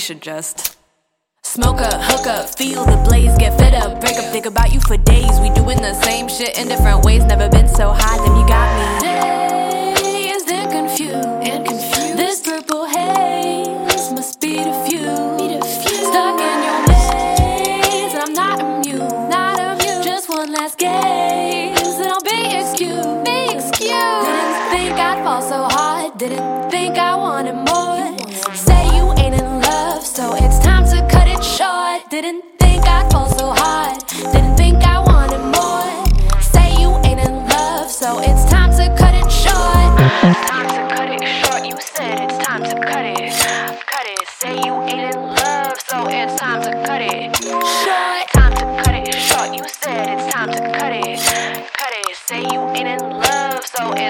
Should just.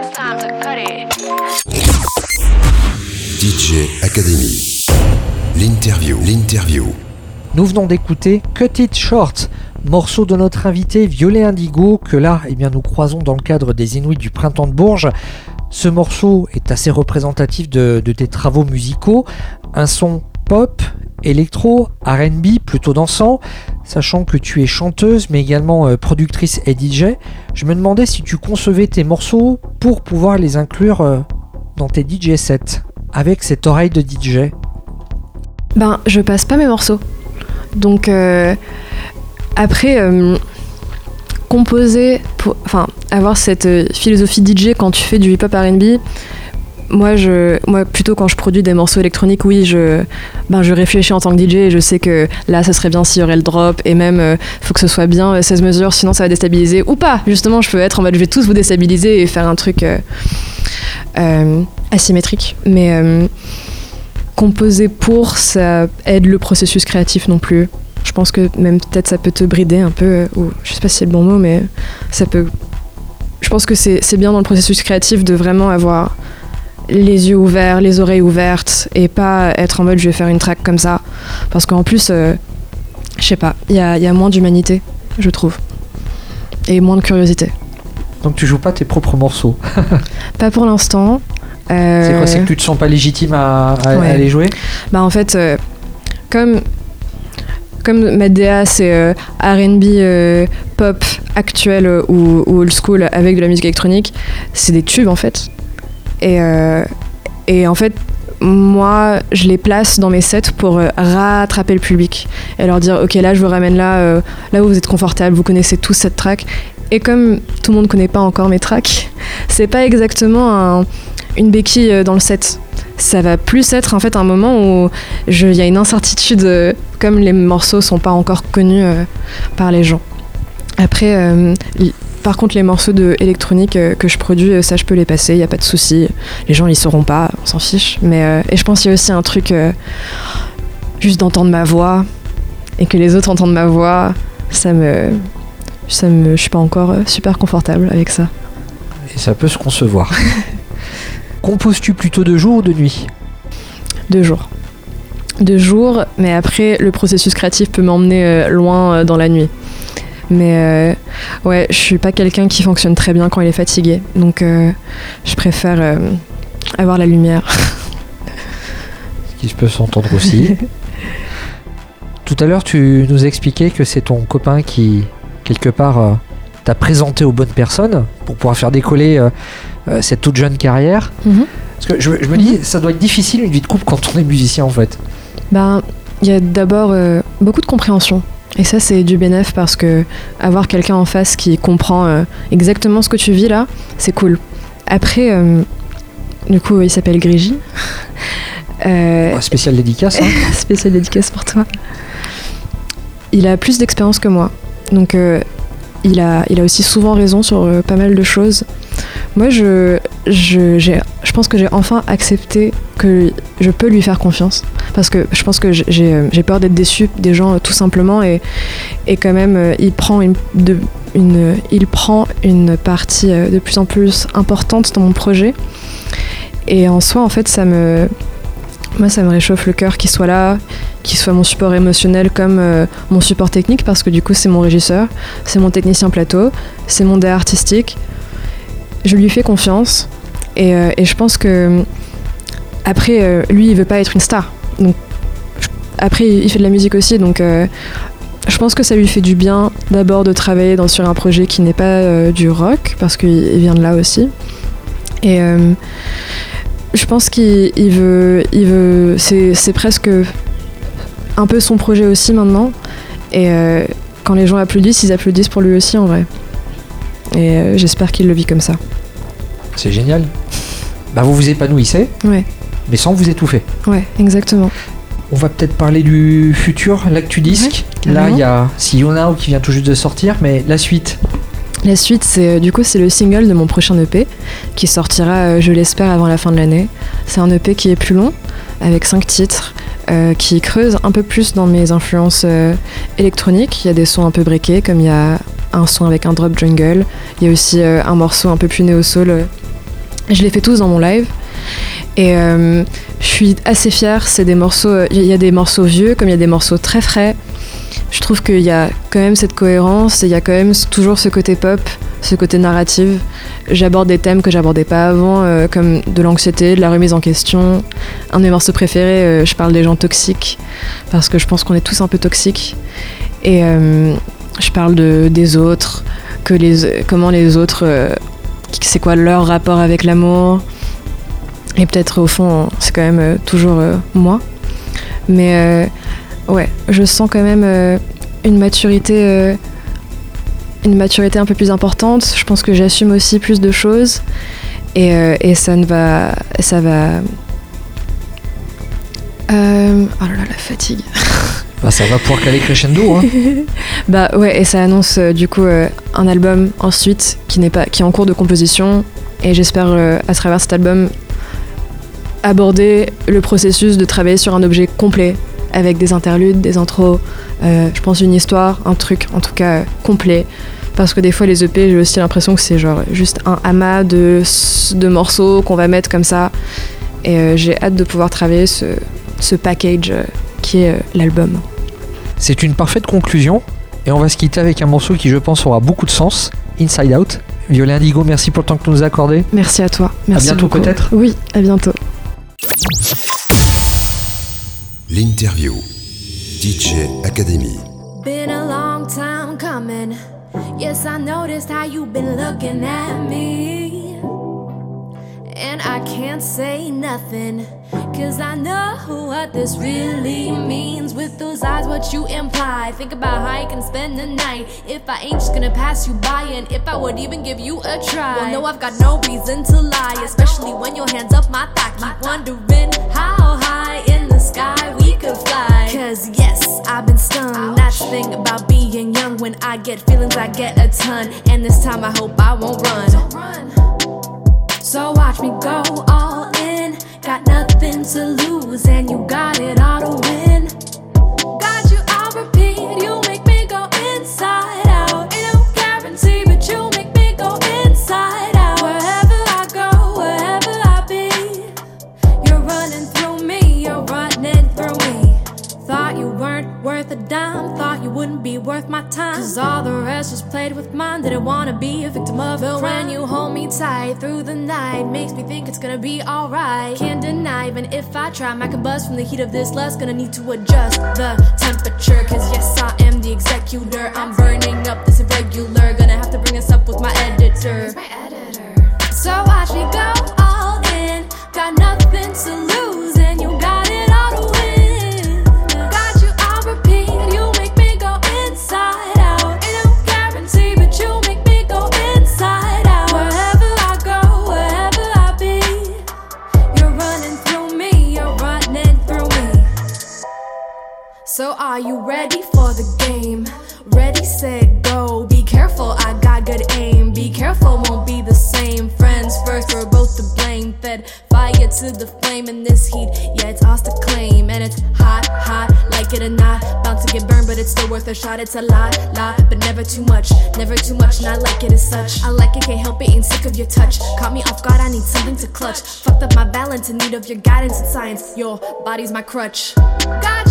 It's time to cut it. DJ Academy. L'interview. L'interview. Nous venons d'écouter Cut It Short, morceau de notre invité Violet Indigo que là eh bien, nous croisons dans le cadre des Inuits du printemps de Bourges. Ce morceau est assez représentatif de, de tes travaux musicaux, un son pop, électro, RB plutôt dansant, sachant que tu es chanteuse mais également euh, productrice et DJ. Je me demandais si tu concevais tes morceaux pour pouvoir les inclure euh, dans tes DJ sets avec cette oreille de DJ Ben, je passe pas mes morceaux. Donc, euh, après, composer, enfin, avoir cette philosophie DJ quand tu fais du hip-hop RB, moi, je, moi, plutôt quand je produis des morceaux électroniques, oui, je, ben, je réfléchis en tant que DJ et je sais que là, ça serait bien s'il y aurait le drop et même, euh, faut que ce soit bien euh, 16 mesures, sinon ça va déstabiliser ou pas. Justement, je peux être en mode, je vais tous vous déstabiliser et faire un truc euh, euh, asymétrique. Mais euh, composer pour, ça aide le processus créatif non plus. Je pense que même peut-être ça peut te brider un peu, euh, ou je sais pas si c'est le bon mot, mais ça peut. Je pense que c'est bien dans le processus créatif de vraiment avoir les yeux ouverts, les oreilles ouvertes, et pas être en mode je vais faire une track comme ça. Parce qu'en plus, euh, je sais pas, il y a, y a moins d'humanité, je trouve. Et moins de curiosité. Donc tu joues pas tes propres morceaux. Pas pour l'instant. Euh, C'est quoi C'est que tu te sens pas légitime à, à- Ouais. à les jouer? Bah en fait, euh, comme comme ma DA c'est euh, R&B euh, pop actuel euh, ou, ou old school avec de la musique électronique, c'est des tubes en fait. Et, euh, et en fait, moi, je les place dans mes sets pour euh, rattraper le public et leur dire ok là je vous ramène là euh, là où vous êtes confortable, vous connaissez tous cette track. Et comme tout le monde ne connaît pas encore mes tracks, c'est pas exactement un- une béquille dans le set. Ça va plus être en fait un moment où il y a une incertitude, comme les morceaux sont pas encore connus par les gens. Après, par contre, les morceaux de électronique euh, que je produis, euh, ça je peux les passer, il y a pas de souci. Les gens ils sauront pas, on s'en fiche. Mais euh, et je pense qu'il y a aussi un truc euh, juste d'entendre ma voix et que les autres entendent ma voix, ça me, ça me, je suis pas encore super confortable avec ça. Et ça peut se concevoir. Composes-tu plutôt de jour ou de nuit? Deux jours. Deux jours, mais après, le processus créatif peut m'emmener loin dans la nuit. Mais euh, ouais, je suis pas quelqu'un qui fonctionne très bien quand il est fatigué. Donc euh, je préfère euh, avoir la lumière. Ce qui peut s'entendre aussi. Tout à l'heure, tu nous expliquais que c'est ton copain qui, quelque part, euh, t'a présenté aux bonnes personnes pour pouvoir faire décoller cette toute jeune carrière. Mhm. Parce que je, je me dis, ça doit être difficile une vie de couple quand on est musicien en fait. Ben, il y a d'abord beaucoup de compréhension. Et ça, c'est du bénéf parce que avoir quelqu'un en face qui comprend euh, exactement ce que tu vis là, c'est cool. Après, euh, du coup, il s'appelle Grigi. Euh, Oh, spécial dédicace. hein. spécial dédicace pour toi. Il a plus d'expérience que moi. Donc, euh, il, a, il a aussi souvent raison sur pas mal de choses. Moi, je, je, je pense que j'ai enfin accepté que je peux lui faire confiance. Parce que je pense que j'ai- peur d'être déçu des gens, tout simplement. Et, et quand même, euh, il, prend une, de, une, il prend une partie euh, de plus en plus importante dans mon projet. Et en soi, en fait, ça me, moi, ça me réchauffe le cœur qu'il soit là, qu'il soit mon support émotionnel comme euh, mon support technique, parce que du coup, c'est mon régisseur, c'est mon technicien plateau, c'est mon DA artistique. Je lui fais confiance. Et, euh, je pense que. Après, euh, lui, il veut pas être une star. Donc, après, il fait de la musique aussi, donc. euh, je pense que ça lui fait du bien d'abord de travailler dans, sur un projet qui n'est pas du rock, parce qu'il il vient de là aussi. Et je pense qu'il il veut, il veut, c'est, presque un peu son projet aussi maintenant. Et quand les gens applaudissent, ils applaudissent pour lui aussi en vrai. Et euh, j'espère qu'il le vit comme ça. C'est génial. Bah, vous vous épanouissez, Ouais, mais sans vous étouffer. ouais, exactement. On va peut-être parler du futur, l'actu disque. Ouais, Là, il y a See You Now qui vient tout juste de sortir, mais la suite. La suite, c'est euh, du coup, c'est le single de mon prochain EP qui sortira, euh, je l'espère, avant la fin de l'année. C'est un EP qui est plus long, avec cinq titres, euh, qui creuse un peu plus dans mes influences euh, électroniques. Il y a des sons un peu breakés, comme il y a un son avec un drop jungle. Il y a aussi euh, un morceau un peu plus néo-soul. Je les fais tous dans mon live. Et je suis assez fière. C'est des morceaux. Il y a des morceaux vieux, comme il y a des morceaux très frais. Je trouve qu'il y a quand même cette cohérence et il y a quand même toujours ce côté pop, ce côté narratif. J'aborde des thèmes que j'abordais pas avant, euh, comme de l'anxiété, de la remise en question. Un de mes morceaux préférés, euh, je parle des gens toxiques, parce que je pense qu'on est tous un peu toxiques. Et euh, je parle de, des autres, comment les autres, c'est quoi leur rapport avec l'amour. Et peut-être au fond, c'est quand même toujours moi. Mais ouais, je sens quand même une maturité. Une maturité un peu plus importante. Je pense que j'assume aussi plus de choses. Et, euh, et ça ne va. Ça va. Euh, oh là là, la fatigue. Bah, ça va pouvoir caler crescendo. Hein. Bah ouais, et ça annonce euh, du coup un album ensuite qui n'est pas qui est en cours de composition et j'espère à travers cet album aborder le processus de travailler sur un objet complet avec des interludes, des intros, euh, je pense une histoire, un truc en tout cas euh, complet parce que des fois les EP j'ai aussi l'impression que c'est genre juste un amas de, de morceaux qu'on va mettre comme ça et euh, j'ai hâte de pouvoir travailler ce, ce package qui est l'album. C'est une parfaite conclusion. Et on va se quitter avec un morceau qui, je pense, aura beaucoup de sens Inside Out. Violet Indigo, merci pour le temps que tu nous as accordé. Merci à toi. Merci bientôt beaucoup. peut-être Oui, à bientôt. L'interview. DJ Academy. Been a long time coming. Yes, I noticed how you've been looking at me. And I can't say nothing. Cause I know what this really means. With those eyes, what you imply. Think about how I can spend the night. If I ain't just gonna pass you by, and if I would even give you a try. Well, no, I've got no reason to lie. Especially when your hands up my thigh. Keep wondering how high sky we could fly. Cause yes, I've been stung. That's the thing about being young. When I get feelings, I get a ton. And this time I hope I won't run. So watch me go all in. Got nothing to lose, and you got it all to win. Dime, thought you wouldn't be worth my time. Cause all the rest just played with mine, didn't wanna be a victim of it. When you hold me tight through the night, makes me think it's gonna be alright. Can't deny, even if I try, I can buzz from the heat of this lust. Gonna need to adjust the temperature, cause yes, I am the executor. I'm burning up this irregular, gonna have to bring this up with my editor. So watch me go all in. Got nothing to lose, and you So are you ready for the game? Ready, set, go. Be careful, I got good aim. Be careful, won't be the same. Friends first, we're both to blame. Fed fire to the flame in this heat. Yeah, it's ours to claim. And it's hot, hot, like it or not. Bound to get burned, but it's still worth a shot. It's a lot, lot, but never too much. Never too much, and I like it as such. I like it, can't help it, ain't sick of your touch. Caught me off guard, I need something to clutch. Fucked up my balance, in need of your guidance and science. Your body's my crutch. Got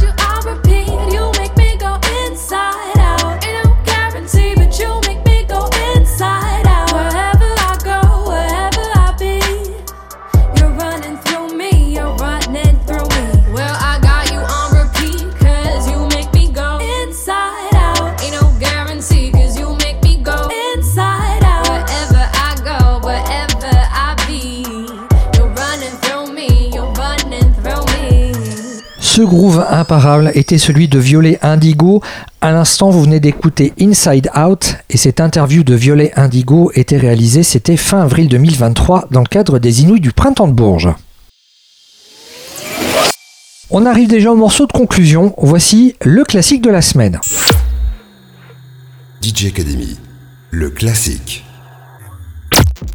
Ce groove imparable était celui de Violet Indigo. À l'instant, vous venez d'écouter Inside Out et cette interview de Violet Indigo était réalisée, c'était fin avril 2023 dans le cadre des Inouïs du Printemps de Bourges. On arrive déjà au morceau de conclusion. Voici le classique de la semaine. DJ Academy. Le classique.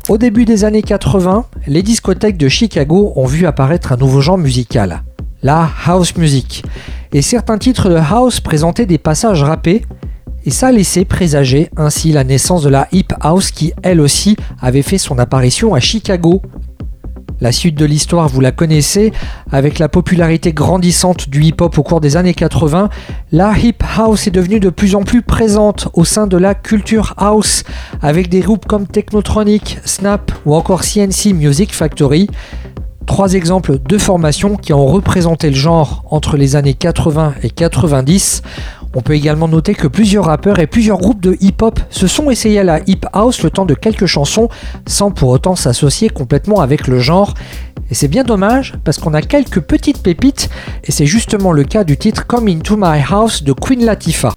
Au début des années 80, les discothèques de Chicago ont vu apparaître un nouveau genre musical, la house music. Et certains titres de house présentaient des passages rappés, et ça laissait présager ainsi la naissance de la hip house qui, elle aussi, avait fait son apparition à Chicago. La suite de l'histoire, vous la connaissez, avec la popularité grandissante du hip-hop au cours des années 80, la hip house est devenue de plus en plus présente au sein de la culture house, avec des groupes comme Technotronic, Snap ou encore CNC Music Factory. Trois exemples de formations qui ont représenté le genre entre les années 80 et 90. On peut également noter que plusieurs rappeurs et plusieurs groupes de hip-hop se sont essayés à la hip house le temps de quelques chansons sans pour autant s'associer complètement avec le genre. Et c'est bien dommage parce qu'on a quelques petites pépites et c'est justement le cas du titre Come Into My House de Queen Latifah.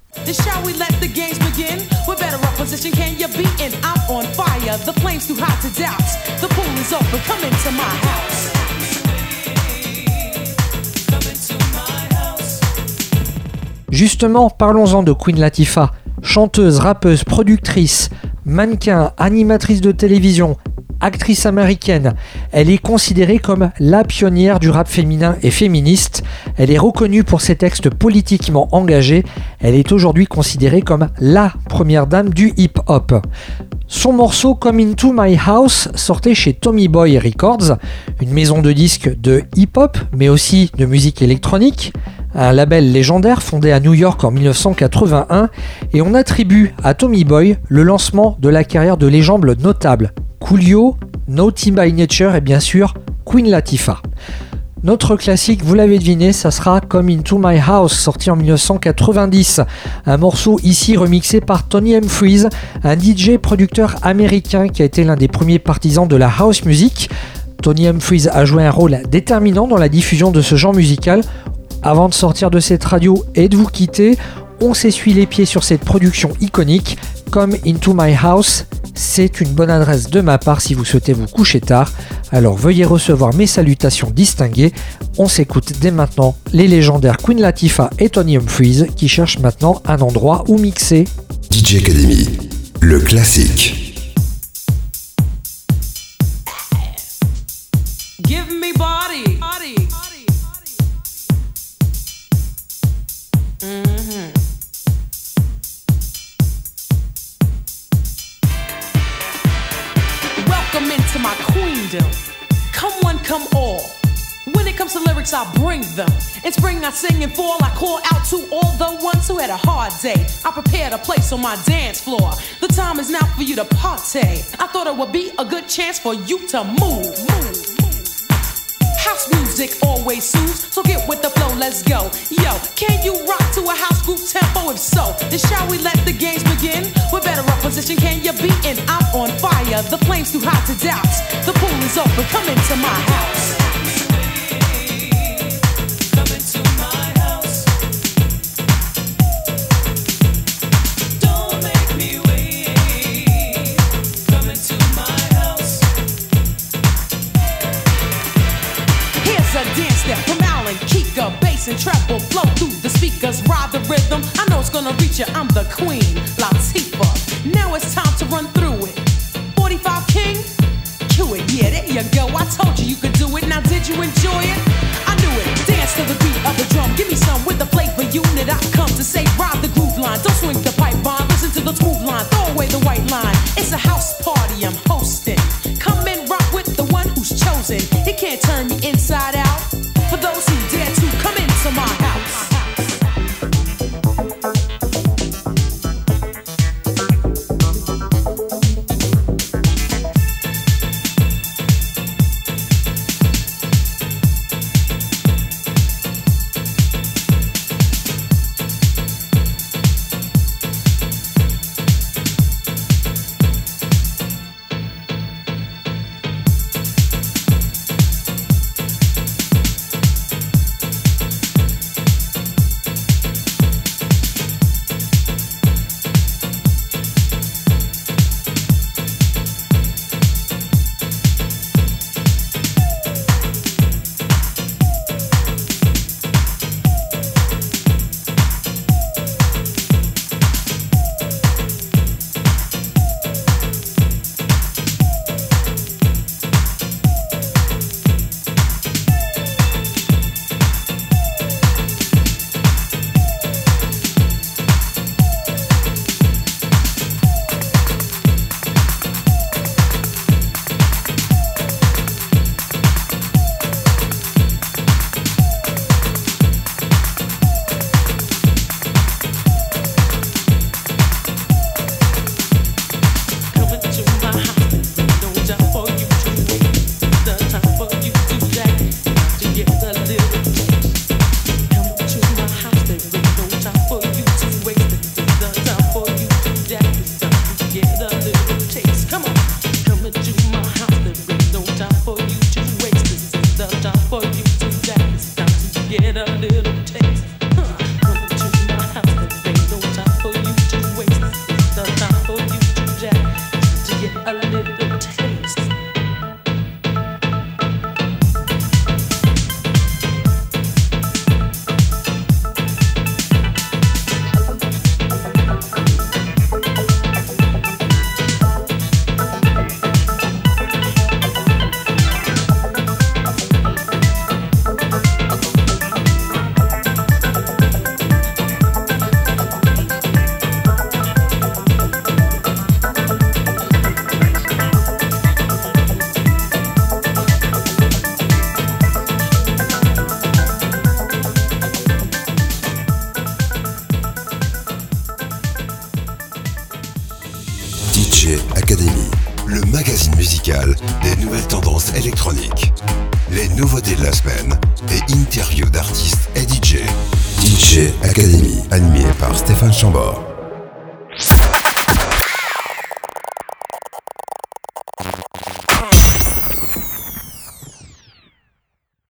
Justement, parlons-en de Queen Latifah, chanteuse, rappeuse, productrice, mannequin, animatrice de télévision, actrice américaine. Elle est considérée comme la pionnière du rap féminin et féministe. Elle est reconnue pour ses textes politiquement engagés. Elle est aujourd'hui considérée comme la première dame du hip-hop. Son morceau Come Into My House sortait chez Tommy Boy Records, une maison de disques de hip-hop mais aussi de musique électronique un label légendaire fondé à New York en 1981, et on attribue à Tommy Boy le lancement de la carrière de légendes notables Coolio, Team by Nature et bien sûr Queen Latifah. Notre classique, vous l'avez deviné, ça sera Come Into My House, sorti en 1990. Un morceau ici remixé par Tony Humphries, un DJ producteur américain qui a été l'un des premiers partisans de la house music. Tony Humphries a joué un rôle déterminant dans la diffusion de ce genre musical avant de sortir de cette radio et de vous quitter, on s'essuie les pieds sur cette production iconique comme Into My House. C'est une bonne adresse de ma part si vous souhaitez vous coucher tard. Alors veuillez recevoir mes salutations distinguées. On s'écoute dès maintenant les légendaires Queen Latifah et Tony Humphries qui cherchent maintenant un endroit où mixer. DJ Academy, le classique. Come one, come all. When it comes to lyrics, I bring them. In spring, I sing and fall. I call out to all the ones who had a hard day. I prepared a place on my dance floor. The time is now for you to party. I thought it would be a good chance for you to move. move. House music always soothes, so get with the flow, let's go. Yo, can you rock to a house group tempo? If so, then shall we let the games begin? We're better up position, can you be in? I'm on fire, the flame's too hot to doubt. The pool is open, come into my house. And treble flow through the speakers, ride the rhythm. I know it's gonna reach you. I'm the queen, Latifah. Now it's time to run through it. 45 King, cue it. Yeah, there you go. I told you you could do it. Now did you enjoy it? I knew it. Dance to the beat of the drum. Give me some with the flavor unit. I come to say, ride the groove line. Don't swing the pipe bomb. Listen to the smooth line. Throw away the white line. It's a house party I'm hosting. Come and rock with the one who's chosen. He can't turn me inside out.